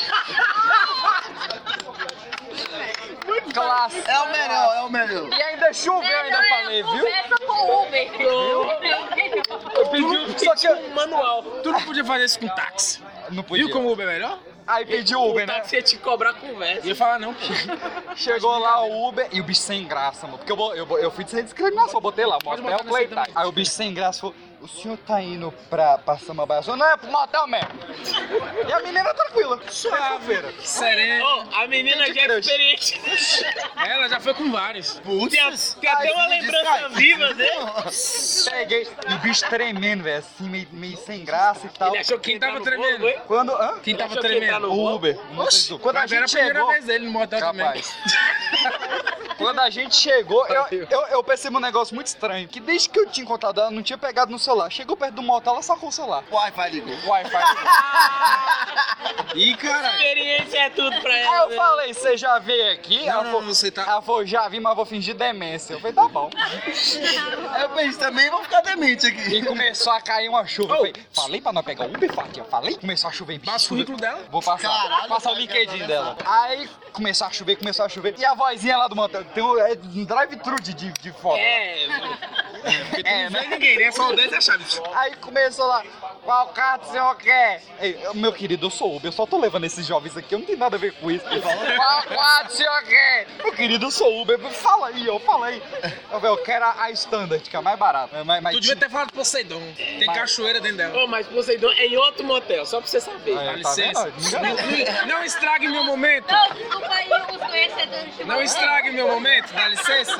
Classe. É o melhor, é o melhor. E ainda choveu, ainda falei, viu? Conversa com o Uber. Eu pedi um, só que eu- manual. Tu não podia fazer isso com táxi. Não podia. Viu como o Uber é melhor? Aí pedi o Uber, né? táxi ia te cobrar conversa. Ia falar não, pô. Chegou lá o Uber e o bicho sem graça, mano. Porque eu, eu, eu fui sem discriminação, eu botei lá, motel Playtime. Aí o bicho sem graça falou, o senhor tá indo pra, pra Samambaia? Eu falei, não, é pro motel mesmo. E a menina tranquila, suave. Sereno. Ô, a menina já é experiente. Ela já foi com vários. Tem, tem até uma lembrança viva dele. Peguei, e o bicho tremendo, velho, assim, meio, meio sem graça e tal. Ele achou que Quem tava no tremendo? bolo? Quando, hã? Quem tava entrar tremendo? O? Uber. o motorista. Quando a Mas era a gente primeira chegou... vez dele no motel também. Capaz. Quando a gente chegou, eu, eu, eu percebi um negócio muito estranho. Que desde que eu tinha encontrado ela, não tinha pegado no celular. Chegou perto do motel, ela sacou o celular. O Wi-Fi ligou. Wi-Fi. [LAUGHS] Ih, caralho. Experiência é tudo pra Aí ela. eu né? falei, você já veio aqui? Não, ela, não, falou, você tá- ela falou, já vi, mas vou fingir demência. Eu falei, tá bom. Eu pensei também, vou ficar demente aqui. E começou a cair uma chuva. Eu falei, falei pra não pegar o Uber, Fatia. Falei. Começou a chover. Passa o currículo dela. Vou passar. Caralho, Passar o cara, LinkedIn dela. Aí começou a chover, começou a chover. E a vozinha lá do motel. Tem um, é, um drive-thru de, de, de foto. É, Porque tu É, não né? vê ninguém, né? Só o 10 e a chave. Aí começou lá, qual carro o senhor quer? Ei, meu querido, eu sou Uber, eu só tô levando esses jovens aqui, eu não tenho nada a ver com isso. Qual quarto o senhor quer? Meu querido, eu sou Uber, fala aí, eu fala aí. Eu, eu quero a, a standard, que é a mais barata. Mas, mas Tu devia ter falado Poseidon. Tem Mas- cachoeira dentro dela. Ô, mas Poseidon é em outro motel, só pra você saber. É, Dá tá licença. Não, não estrague meu momento. Não, desculpa aí os conhecedores de Não estrague meu momento, dá licença.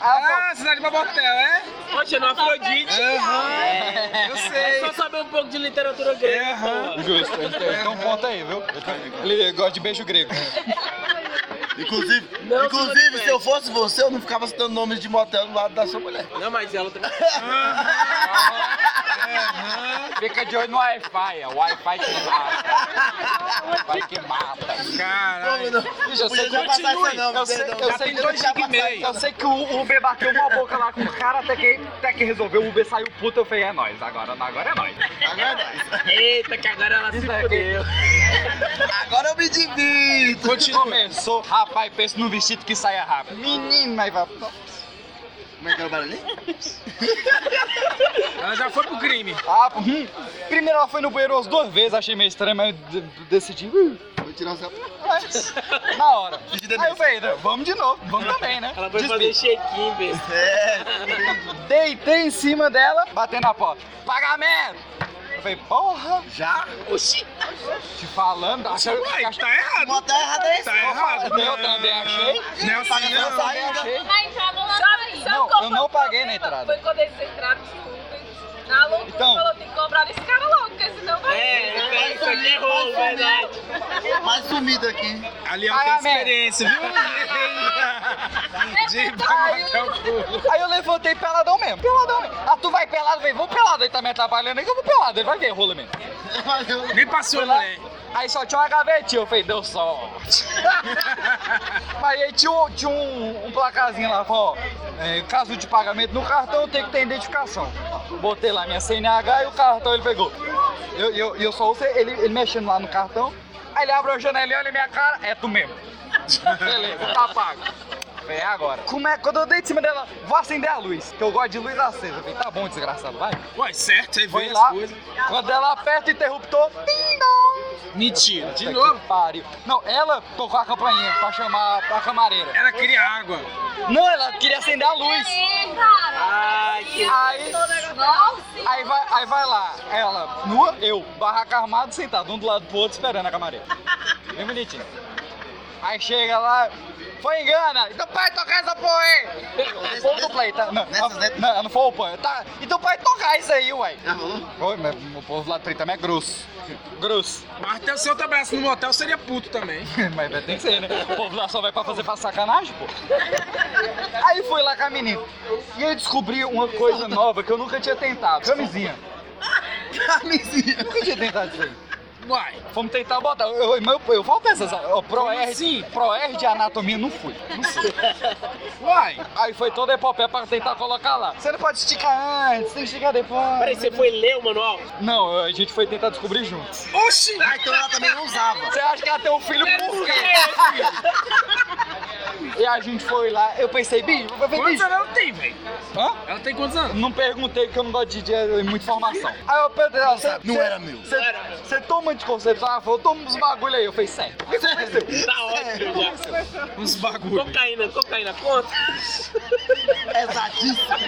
Ah, Ah, cidade pra motel, é? Poxa, no Afrodite. Aham. Eu É sei. só saber um pouco de literatura grega. Pô. Justo, um ponto aí, viu? Ele gosta de beijo grego. [LAUGHS] Inclusive, Não, inclusive se eu fosse você, eu não ficava citando nomes de motel do lado da sua mulher. Não, mas ela também. [LAUGHS] Fica de olho no Wi-Fi, é o Wi-Fi que mata. Wi-Fi que mata. Caralho. Bicho, eu sei que passar essa não, eu sei, eu que dois giga e meio. Eu sei que o Uber bateu uma boca lá com o cara até que, até que resolveu. O Uber saiu puto, eu falei, é nóis, agora, agora é nóis. Agora é nóis. Eita, que agora ela se fodeu. Agora eu me divirto. Continua. Começou, rapaz, pensa no vestido que saia rápido. Menino, mas vai... Como é que é o barulhinho? [LAUGHS] Ela já foi pro crime. Ah, hum. Primeiro ela foi no banheiro duas vezes, achei meio estranho, mas de- decidi... hum, Vou tirar o seu. é, Na hora. [LAUGHS] Aí eu falei, vamos de novo, vamos também, né? Ela foi Despi- fazer check-in, besta. É, Deitei em cima dela, batendo na porta. Pagamento! Eu falei, porra, já? Oxi. te falando, achei. Ué, tá errado. Motel errado é esse. Tá errado. Eu também achei. Não é assim, Eu não. também achei. Na entrada lá Sabe, sabe Não, eu não paguei na entrada. Foi quando eles entraram de Uber. Na loucura Então. falou, tem que cobrar desse cara logo, porque senão vai... É, isso aqui é rolo, verdade. Mais sumido aqui. Ali tem Pagamento. experiência, viu? De ir pra matar o cu. Aí eu levantei peladão mesmo, peladão mesmo. Ah, tu vai pelado, vem, vou pelado. Ele tá me atrapalhando aí que eu vou pelado, ele vai ver rola mesmo. Nem passou, mulher. Aí só tinha uma gavetinha, eu falei, deu sorte. [LAUGHS] Mas aí tinha, um, tinha um, um placazinho lá, ó. É, caso de pagamento no cartão, tem que ter identificação. Botei lá minha CNH e o cartão ele pegou. Eu, eu, eu só ouço ele, ele mexendo lá no cartão. Aí ele abre a janela, olha minha cara, é tu mesmo. [LAUGHS] Beleza, tá pago. É agora. Como é, quando eu dei de cima dela, vou acender a luz, que eu gosto de luz acesa. Eu falei, tá bom, desgraçado, vai. Ué, certo, aí vem lá, as coisas. quando ela aperta o interruptor. Mentira, de novo. Pariu. Não, ela tocou a campainha pra chamar a camareira. Ela queria água. Não, ela queria acender a luz. Cara. Ai, que... Aí, aí, vai, aí vai lá, ela nua, eu, barraca armado, sentado, um do lado do outro, esperando a camareira. Bem bonitinho. Aí chega lá, foi engana, então pai tocar essa porra aí. Full do play, tá? Não, não, não foi o pai. Tá, então pai tocar isso aí, ué. Oi, mas o povo lá do trem também é grosso. Grosso. Mas até se eu trabalhasse no motel, seria puto também. [LAUGHS] Mas vai ter que ser, né? O povo lá só vai pra fazer pra sacanagem, pô. Aí fui lá com a menina. E eu descobri uma coisa nova que eu nunca tinha tentado. Camisinha. [LAUGHS] Camisinha. Nunca tinha tentado isso aí. Uai. Fomos tentar botar. Eu, eu, eu, essas. ó, Pro R, Pro R de anatomia não fui. Não fui. Uai. Aí foi toda a epopeia pra tentar colocar lá. Você não pode esticar antes, tem que esticar depois. Peraí, você foi ler o manual? Não, a gente foi tentar descobrir juntos. Oxi! Ah, então ela também não usava. Você acha que ela tem um filho por quê? E a gente foi lá, eu pensei, bicho, eu falei, Quantos bicho. anos ela tem, velho? Hã? Ela tem quantos anos? Não perguntei porque eu não gosto de, de, de muita informação. Aí eu perguntei, ela, você, Não você- era meu. Você, toma anticoncepção? Ela falou, toma uns bagulho aí. Eu falei, sério. Tá ótimo já. Uns bagulho. Cocaína, cocaína, conta. Exatíssimo.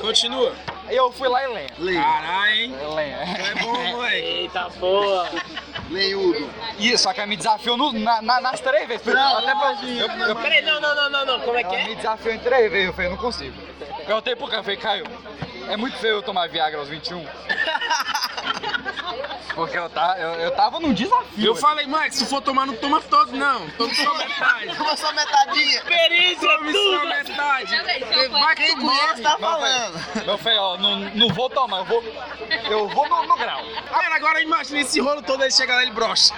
Continua. Eu fui lá e lenha. Caralho, hein? Lenha. É bom, moleque. Eita boa. Leiudo. Isso, só que ela me desafiou no- na- na- nas três vezes. Não, Até pra, não, eu, eu, Peraí, não, não, não, não, não. Como é que ela é? me desafiou em três vezes. Eu falei, eu não consigo. Perguntei pro cara, eu falei, Caio, é muito feio eu tomar Viagra aos 21. [LAUGHS] Porque eu, tá, eu, eu tava num desafio. Eu ali. falei, mãe, se tu for tomar, não toma todo, não. Toma só metade. [LAUGHS] Toma só metadinha. Experiência, Tome só metade. Vai que Quem tu conhece morre. tá falando. Meu filho, ó, não, não vou tomar, eu vou. Eu vou no, no grau. Cara, agora imagina esse rolo todo, ele chega lá e ele brocha.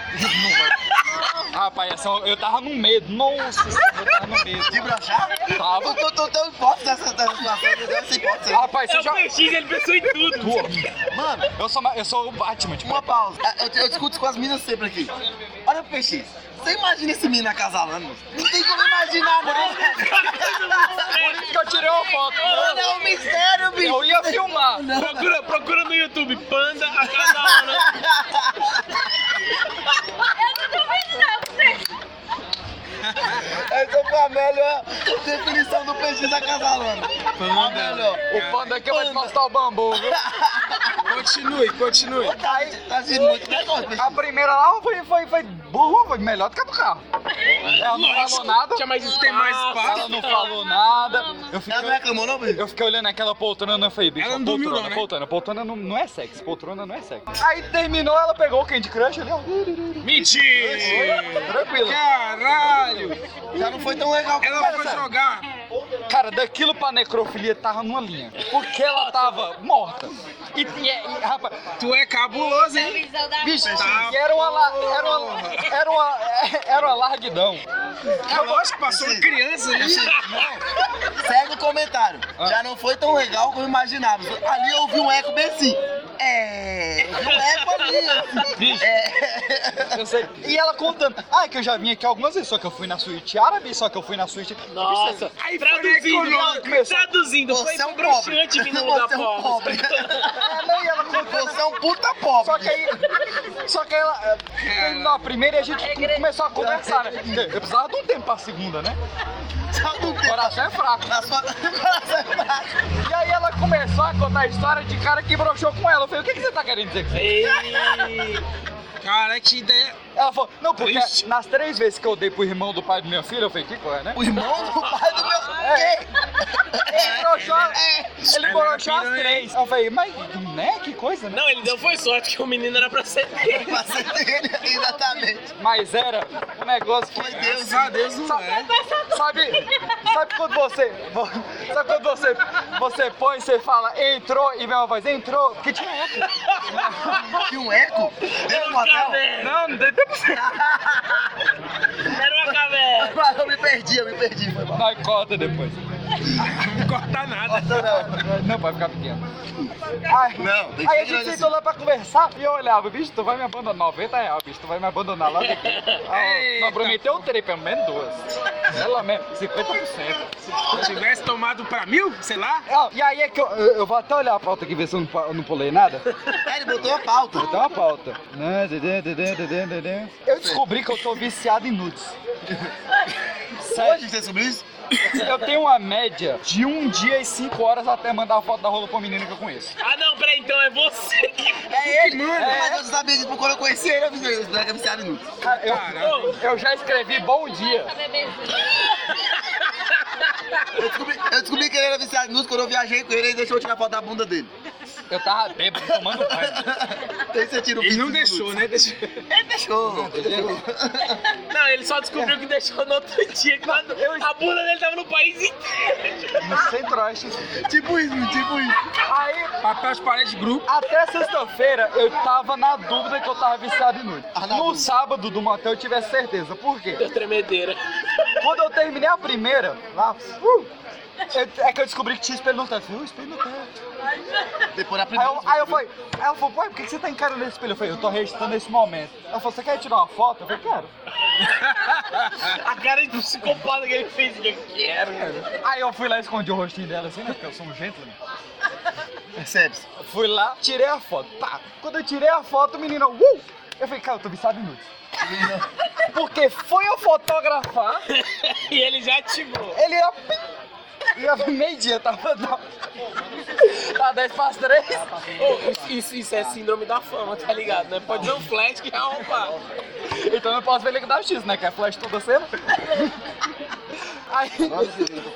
Rapaz, essa- eu tava no medo. Nossa, senhora, eu tava no medo. De brochar? Tava. Eu tô, tô hipótese dessa, dessa situação, hipótese. Rapaz, É você já. PX, ele pensou em tudo. Mano, Eu sou, eu sou o Batman, tipo. uma pausa. Eu, eu discuto isso com as minas sempre aqui. Olha pro PX. Você imagina esse menino acasalando? Não tem como imaginar, não, velho. [LAUGHS] Por isso que eu tirei uma foto. Mano, é um mistério, bicho. Eu ia filmar. Procura, procura no YouTube, Panda acasalando. [LAUGHS] [LAUGHS] Essa foi a melhor definição do PX acasalando. A melhor. O panda aqui vai te mostrar o bambu, viu? [LAUGHS] Continue, continue. Tá, tá assistindo muito negócio. A primeira lá foi, foi, foi burro, foi melhor do que a do carro. Ela não falou nada. Tinha mais, tem mais Ela espaço. não falou nada. Eu fiquei, Ela não reclamou, não, bicho? eu fiquei olhando aquela poltrona e falei, bicho, Ela não a dormiu poltrona, não, né? poltrona, poltrona não, não é sexo, poltrona não é sexo. Aí terminou, ela pegou o Candy Crush ali, ó. Mentira! Tranquilo. Caralho! Já não foi tão legal. Ela foi jogar. Cara, daquilo pra necrofilia tava numa linha. Porque ela tava morta. E, e, e rapaz, Tu é cabuloso, hein? bicho, Tá e era uma, la- era uma, era uma, [LAUGHS] era uma larguidão. É lógico, passou uma criança aí. Segue o comentário. Já não foi tão legal como imaginava. Ali eu ouvi um eco bem assim. É. eu vi um eco ali. assim. Bicho. É. Eu sei. E ela contando, ah, que eu já vim aqui algumas vezes, só que eu fui na suíte árabe, só que eu fui na suíte. Nossa, Aí traduzindo, traduzindo, foi Você é um broxante pobre. vir no lugar Você é um pobre. pobre. [LAUGHS] É, não, e ela. Você é um puta pobre. Só que aí. Só que ela. eh, Terminou a primeira e a gente começou a conversar, né? Eu precisava de um tempo pra segunda, né? O coração é fraco. Na sua. [LAUGHS] Coração é fraco. E aí ela começou a contar a história de cara que broxou com ela. Eu falei, o que, que você tá querendo dizer com isso? [LAUGHS] Cara, que ideia. Ela falou, não, porque Triste. nas três vezes que eu dei pro irmão do pai do meu filho, eu falei, que coisa, né? O irmão do [LAUGHS] pai do meu. É. Ele broxou, É. ele Ela broxou as três. Eu falei, mas, né, que coisa, né? Não, ele deu foi sorte que o menino era pra ser dele. [LAUGHS] Pra ser dele, exatamente. Mas era um negócio que... Foi Deus. Graças a Deus não é. Sabe, sabe quando você, sabe quando você, você põe você fala, entrou, e uma voz, entrou, porque tinha eco. Tinha um eco dentro do hotel. Não, não deu tempo. Era uma caverna. [LAUGHS] Eu me perdi, eu me perdi. Foi mal. Nós corta depois. Não corta nada. Não, Não, vai ficar pequeno. Ai, Não, tem que Aí a gente grande sentou lá pra conversar e eu olhava, bicho, tu vai me abandonar, 90 reais, bicho, tu vai me abandonar lá daqui. Ah, Nós prometeu três, pelo menos duas. Pelo menos 50%. Se tivesse tomado pra mil, sei lá. Ah, e aí é que eu, eu, vou até olhar a pauta aqui, ver se eu não, não pulei nada. É, ele botou a pauta. Botou uma pauta. Eu descobri que eu tô viciado em nudes. Hoje você sobre isso? Eu tenho uma média de um dia e cinco horas até mandar a foto da rola pra menina que eu conheço. Ah, não, peraí, então é você que É ele, mano. É. Mas eu sabia disso porque quando eu conheci ele, eu vi ele. Ele é viciado. Cara, eu, eu já escrevi bom dia. Eu descobri, eu descobri que ele era viciado em nudes quando eu viajei com ele e deixou eu tirar foto da bunda dele. Eu tava bêbado, tomando banho. [LAUGHS] Daí você tira o Ele não deixou, né? Deixou. Ele deixou. deixou. [LAUGHS] Não, ele só descobriu que deixou no outro dia, quando a bunda dele tava no país inteiro. No centro-oeste. Tipo isso, tipo isso. Aí, Papel de parede grupo. até sexta-feira, eu tava na dúvida que eu tava viciado em nude. Ah, No dúvida. sábado do motel eu tive certeza. Por quê? Deu tremedeira. Quando eu terminei a primeira, lá, uh, é que eu descobri que tinha espelho no teto. Uh, espelho no teto. Depois Aí primeira. eu, aí eu falei, aí falou, pai, por que você tá encarando esse espelho? Eu falei, eu tô registrando esse momento. Ela falou, você quer tirar uma foto? Eu falei, quero. [LAUGHS] A cara de psicopata que ele fez, eu quero. Aí eu fui lá e escondi o rostinho dela assim, né? Porque eu sou um gentleman. Percebe-se. Fui lá, tirei a foto. Pá. Quando eu tirei a foto, o menino, uh! Eu falei, cara, eu tô viciado em nudes. [LAUGHS] Porque foi eu fotografar, [LAUGHS] E ele já ativou. ele ia. Pim, Ia meio-dia, tava. Tá 10 para 3. Ô, isso, isso, é síndrome da fama, tá ligado? Né? Pode ver um flash que é um Então eu não posso ver ele dar X, né? Que é flash toda cena. Aí,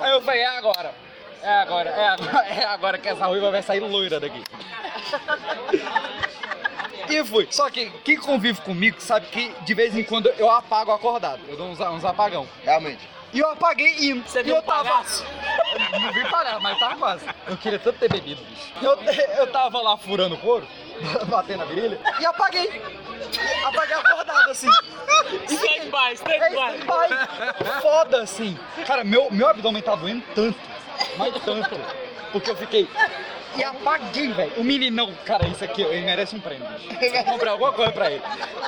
aí eu falei, é agora. É agora, é agora, é agora que essa ruiva vai sair loira daqui. E fui. Só que quem convive comigo sabe que de vez em quando eu apago acordado. Eu dou uns, uns apagão. Realmente. E eu apaguei indo. Você e eu um tava. [LAUGHS] não vi parar, mas tava quase. Eu queria tanto ter bebido, bicho. Eu, eu tava lá furando couro, [LAUGHS] batendo a virilha, e apaguei. Apaguei acordado assim. [LAUGHS] Stand by, É stand by. stand-by. Foda assim. Cara, meu, meu abdômen tá doendo tanto, mas tanto. Porque eu fiquei. E apaguei, velho. O meninão, cara, isso aqui, ele merece um prêmio. bicho. Vou comprar alguma coisa pra ele.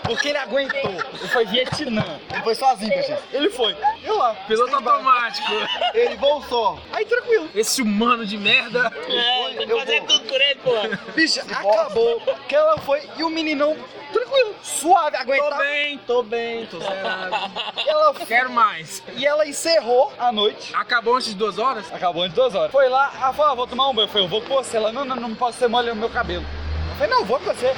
Porque ele aguentou. Ele foi Vietnã. Ele foi sozinho, Peixinho. Ele foi. Eu lá. Piloto automático. Ele voltou. Aí tranquilo. Esse humano de merda. É, tem que fazer tudo por ele, pô. Bicho, acabou. Que ela foi. E o meninão, tranquilo, suave, Tô aguentava. bem, tô bem, tô [LAUGHS] zerado. Ela Quero mais. E ela encerrou a noite. Acabou antes de duas horas? Acabou antes de duas horas. Foi lá, ela falou, ah, vou tomar um banho. Eu falei, eu vou com você. Ela, não, não, não posso ser molha no meu cabelo. Eu falei, não, vou com você.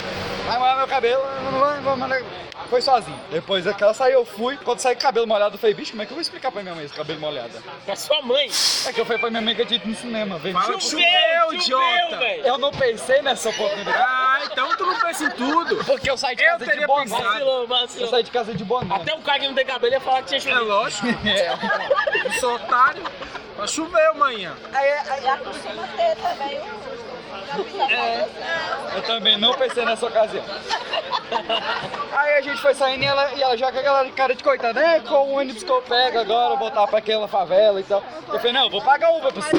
Vai molhar meu cabelo, não vai, vou molhar. Foi sozinho. Depois que ela saiu, eu fui. Quando saí com o cabelo molhado, eu falei, bicho, como é que eu vou explicar pra minha mãe esse cabelo molhado? Pra sua mãe. É que eu falei pra minha mãe que eu tinha ido no cinema. Pro Choveu, choveu, idiota. velho. Eu não pensei nessa oportunidade. Ah, então tu não pensa em tudo. Porque eu saí de casa de teria boné. pensado. Vacilou, Eu saí de casa de boné. Até o cara que não tem cabelo ia falar que tinha É chovido. lógico. [LAUGHS] É. Eu sou otário. Mas choveu amanhã. Aí, aí, Já costuma ter também o. Eu também não pensei nessa ocasião. Aí a gente foi saindo e ela, e ela já com aquela cara de coitada, é qual o ônibus que eu pego agora, voltar pra aquela favela e tal. Eu falei, não, eu vou pagar Uber pra você.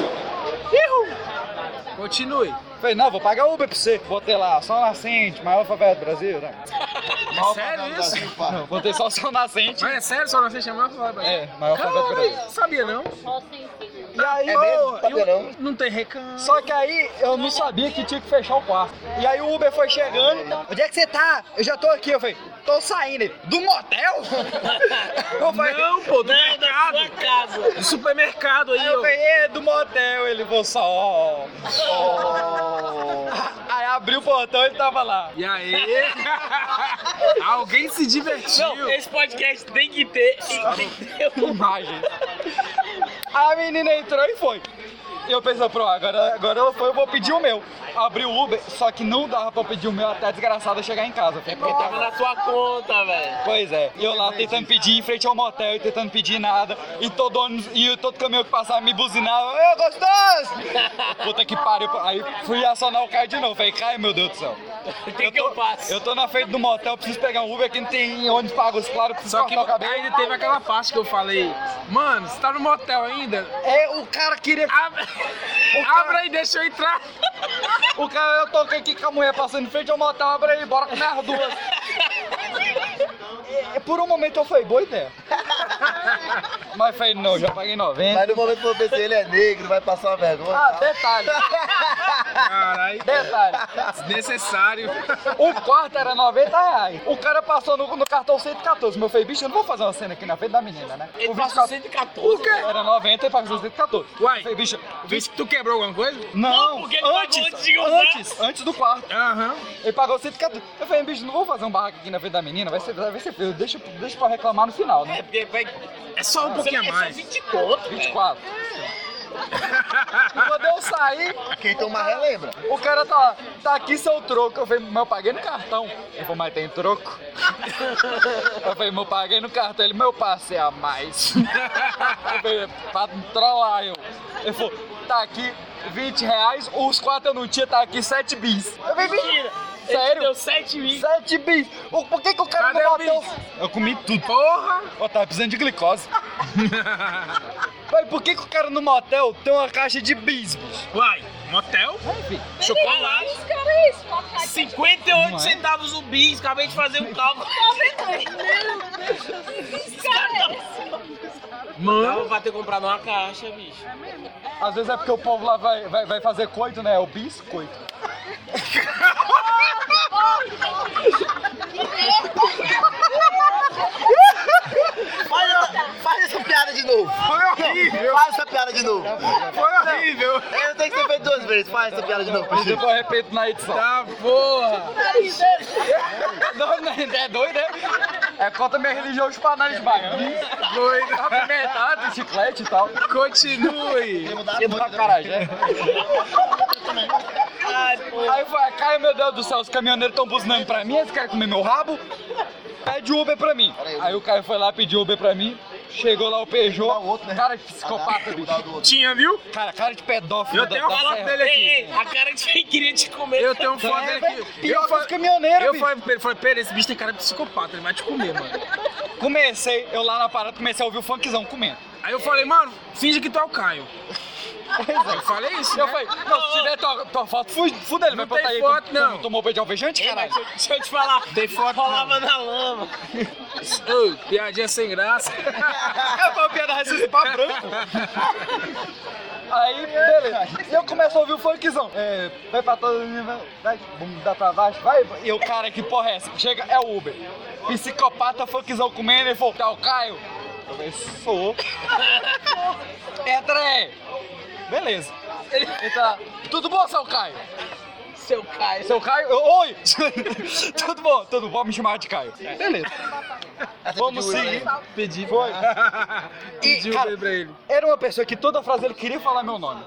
Continue. Falei, não, vou pagar Uber pra você. Botei lá, Sol Nascente, maior favela do Brasil, né? Maior Sério favela do isso? Brasil. Não, botei só Sol Nascente. Mas é sério, só não sei chamar pra falar É, maior favela do Brasil. Não sabia não. E aí, É mesmo? eu- não? Não tem recão. Só que aí eu não sabia que tinha que fechar o quarto. E aí o Uber foi chegando. Onde é que você tá? Eu já tô aqui. Eu falei, tô saindo. Ele, do motel? Eu [LAUGHS] falei, Não, pô, do Não, da mercado. sua casa. Do supermercado aí, Aí eu falei, do motel. Ele falou só. [LAUGHS] Aí abriu o portão e ele tava lá. E aí? [LAUGHS] Alguém se divertiu. Não, esse podcast tem que ter. Tem que ter um- Imagens. A menina entrou e foi. E eu pensei, pronto, agora, agora foi, eu vou pedir o meu. Abri o Uber, só que não dava pra pedir o meu até a desgraçada chegar em casa. Falei, Porque tava na sua conta, velho. Pois é, e eu lá tentando pedir em frente ao motel, e tentando pedir nada, e todo ônibus, e todo caminhão que passava me buzinava, ô gostoso! [LAUGHS] Puta que pariu, aí fui acionar o carro de novo, falei, cai meu Deus do céu. [LAUGHS] O que que eu faço? Eu tô na frente do motel, preciso pegar um Uber que não tem ônibus pago, claro, preciso Só que o cabelo. ainda teve aquela parte que eu falei, mano, você tá no motel ainda? É, o cara queria. Abre, abre aí, deixa eu entrar. O cara, eu tô aqui com a mulher passando em frente ao motel, abre aí, bora comer as duas. [LAUGHS] E, por um momento eu falei, boa [LAUGHS] ideia. Mas falei, não, já paguei 90. Mas no momento que eu pensei, ele é negro, vai passar uma vergonha. Ah, detalhe. Caralho, Detalhe. desnecessário. O quarto era 90 reais. O cara passou no, no cartão 114. Meu falei, bicho, eu não vou fazer uma cena aqui na frente da menina, né? Ele o bicho passou 114. O quê? Era 90 e passou 114. Uai. Eu falei, bicho, Viste que tu quebrou alguma coisa? não, Não, porque ele pagou antes, antes de usar. antes, antes do quarto. Aham. Ele pagou 114. Eu falei, bicho, não vou fazer um barraco aqui na frente da menina, vai ser, vai ser feio. Deixa, deixa pra reclamar no final, né? É, vai. É só um pouquinho a é mais. Só 20 conto, velho. 24. [LAUGHS] Quando eu saí, Quem toma ré lembra. o cara tá lá, tá aqui seu troco. Eu falei, mas eu paguei no cartão. Ele falou, mas tem troco? [LAUGHS] Eu falei, mas eu paguei no cartão. Ele, meu passei a mais. Eu falei, pra trollar eu. Ele falou, tá aqui 20 reais, os quatro eu não tinha, tá aqui 7 bis. Eu falei, Mentira. Sério? deu 7 mil. 7 bis. O- Por que que o cara Cadê não o bateu? Eu comi tudo. Porra! Eu tava precisando de glicose. [LAUGHS] Mas por que que o cara no motel tem uma caixa de bis? Uai, motel? Chocolate. Cara, é isso, uma caixa de- 58 Não é? centavos o bis, acabei de fazer um cálculo. Tá vendo? Que cara é esse? Mano. Dava pra ter comprado uma caixa, bicho. Às vezes é porque o povo lá vai, vai, vai fazer coito, né? É o biscoito. [LAUGHS] Faz essa, faz essa piada de novo. Foi horrível. Faz essa piada de novo. Foi horrível. Eu tenho que ser feito duas vezes. Faz essa piada de novo. E depois eu repito na edição. Tá, porra! [LAUGHS] É doido, né? É contra minha religião os panários baianos. Doido. Apimentado, chiclete e tal. Continue! Cedo pra caralho, né? Aí foi, Caio, meu Deus do céu, os caminhoneiros estão buzinando pra mim, eles querem comer meu rabo. Pede Uber pra mim. Aí o Caio foi lá pedir Uber pra mim. Chegou lá o Peugeot. Cara de psicopata, bicho. Tinha, viu? Cara, cara de pedófilo. Eu tenho uma foto dele aqui. Ei, ei, a cara de quem queria te comer. Eu tenho um foto É, dele aqui. pior que falei- os caminhoneiros, Eu bicho. falei pra ele, falei, pera, esse bicho tem cara de psicopata, ele vai te comer, mano. Comecei, eu lá na parada, comecei a ouvir o funkzão comendo. Aí eu falei, mano, finge que tu é o Caio. Eu falei isso, Eu né? falei, não, se tiver tua, tua foto, fu- fuda ele, vai botar aí. foto, tu- não. tu Tomou beijo alvejante, Ei, caralho? mas deixa, eu te falar. Tem foto, Rolava na lama. Ô, piadinha sem graça. Eu tava piada racista pra branco. Aí, beleza. E eu começo a ouvir o funkzão. É, vai pra todo mundo, vai, bunda pra baixo, vai. E o cara, que porra é essa? Chega, é o Uber. Psicopata, funkzão comendo, ele falou, tá o Caio? Eu falei, sou. [LAUGHS] Entra aí. Beleza. Lá. Tudo bom, seu Caio? Seu Caio. Seu Caio? Oi! [LAUGHS] tudo bom, tudo bom, me chamar de Caio. Beleza. Vamos seguir. Pedi. Foi. [LAUGHS] Pedi E, cara, bem pra ele. Era uma pessoa que toda frase ele queria falar meu nome.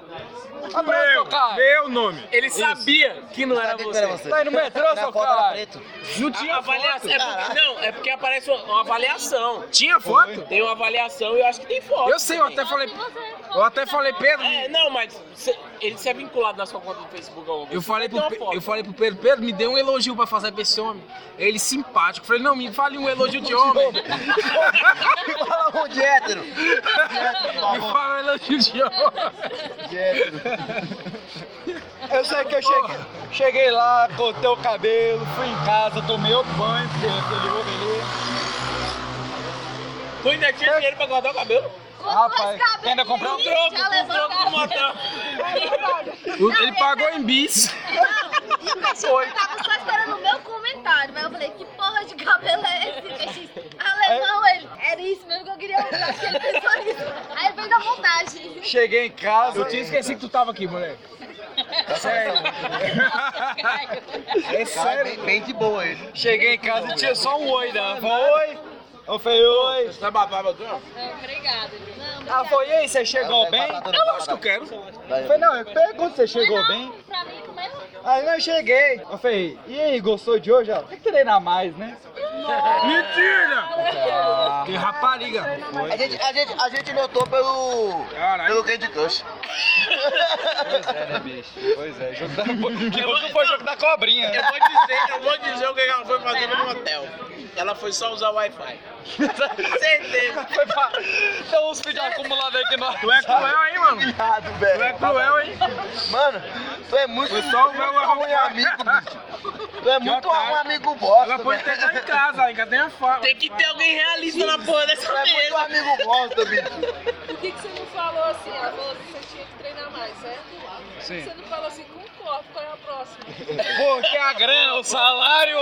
Abraço, Meu, meu nome. Ele sabia que não era você. era você. Tá aí no metrô, seu preto. Não A tinha avaliação. foto. É porque, não, é porque aparece uma, uma avaliação. Tinha foto? Tem uma avaliação e eu acho que tem foto. Eu sei, eu até falei. Eu até falei, Pedro. É, não, mas cê- ele se é vinculado na sua conta do Facebook ao Eu falei, pro, Pe- eu falei pro Pedro, Pedro, me dê um elogio pra fazer pra esse homem. Ele simpático. Eu falei, não, me fale um elogio de homem. [LAUGHS] Fala um de hétero. [LAUGHS] me fala um elogio de homem. De hétero. Eu sei que eu cheguei, cheguei lá, cortei o cabelo, fui em casa, tomei outro banho, porque aquele ali. Tu ainda tinha dinheiro pra guardar o cabelo? Rapaz, ainda comprei um troco, um troco do motel. Ele pagou em bis. Eu tava só esperando o meu comentário, mas eu falei, que porra de cabelo é esse? PX? Alemão, ele. Era isso mesmo que eu queria usar, que ele pensou nisso. Aí ele fez a montagem. Cheguei em casa. Eu tinha esquecido que tu tava aqui, moleque. Sério. É Cara, sério. bem, bem de boa ele. Cheguei em casa e tinha só um oi. Falei, oi. Eu falei, oi. Você meu Deus? Obrigada. Falou, e aí, você chegou bem? Eu acho que eu quero. Eu falei, não, eu pergunto se você chegou bem. pra mim, como é Aí não, eu cheguei. Eu falei, e aí, gostou de hoje? Ela, tem que treinar mais, né? Mentira! Que rapariga. A gente, a gente, a gente notou pelo. pelo Candy Crush. Pois é, né, bicho? Pois é, jogo [LAUGHS] da... que que foi jogo da cobrinha. Eu vou dizer, eu vou dizer o que ela foi fazer no motel. Ela foi só usar o Wi-Fi. [LAUGHS] Certeza. Foi pra... Tem uns vídeos acumulados aí que nós... Tu é cruel, hein, mano? Viado, velho. Tu é cruel, hein? Mano, tu é muito Foi só o meu amigo, bicho. Tu é muito um amigo bosta, Ela pode ter lá em casa, ainda tem a faca. Tem que ter alguém realista na porra dessa é muito mesa. amigo bosta, bicho. Por que, que você não falou assim? Ela falou que você tinha que treinar mais, certo? Sim. Você não falou assim, concordo, qual é a próxima? Porque a grana, o salário...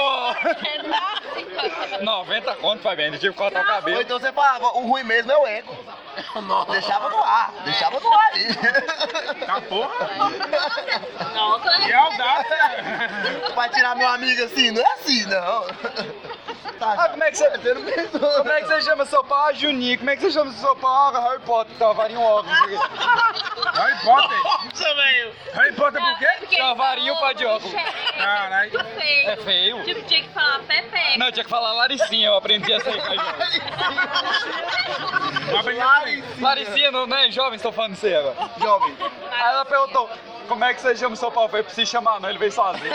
É nada. 90 conto, Fabiano, tive que cortar o Ou cabelo. então você falava, o ruim mesmo é o eco. Deixava no ar, deixava no ar ali. Tá porra? Nossa, Que audácia. pra tirar meu amigo assim, não é assim, não. Tá, Ah, como é que você... Como é que você chama seu pau? Ah, Juninho. Como é que você chama seu pau? Ah, Harry Potter. Varinha um óculos. Harry Potter. Nossa, velho. Harry Potter por quê? Porque Cavarinho pra de óculos. Caralho. feio. É feio? Tipo, tinha que falar Pepe. Não, tinha que falar Laricinha, eu aprendi essa aí com a jovem. Laricinha, não, não é jovem, estou falando isso aí agora. Jovem. Aí ela perguntou, como é que você chama o seu pau? Eu falei, preciso chamar, não, ele veio sozinho.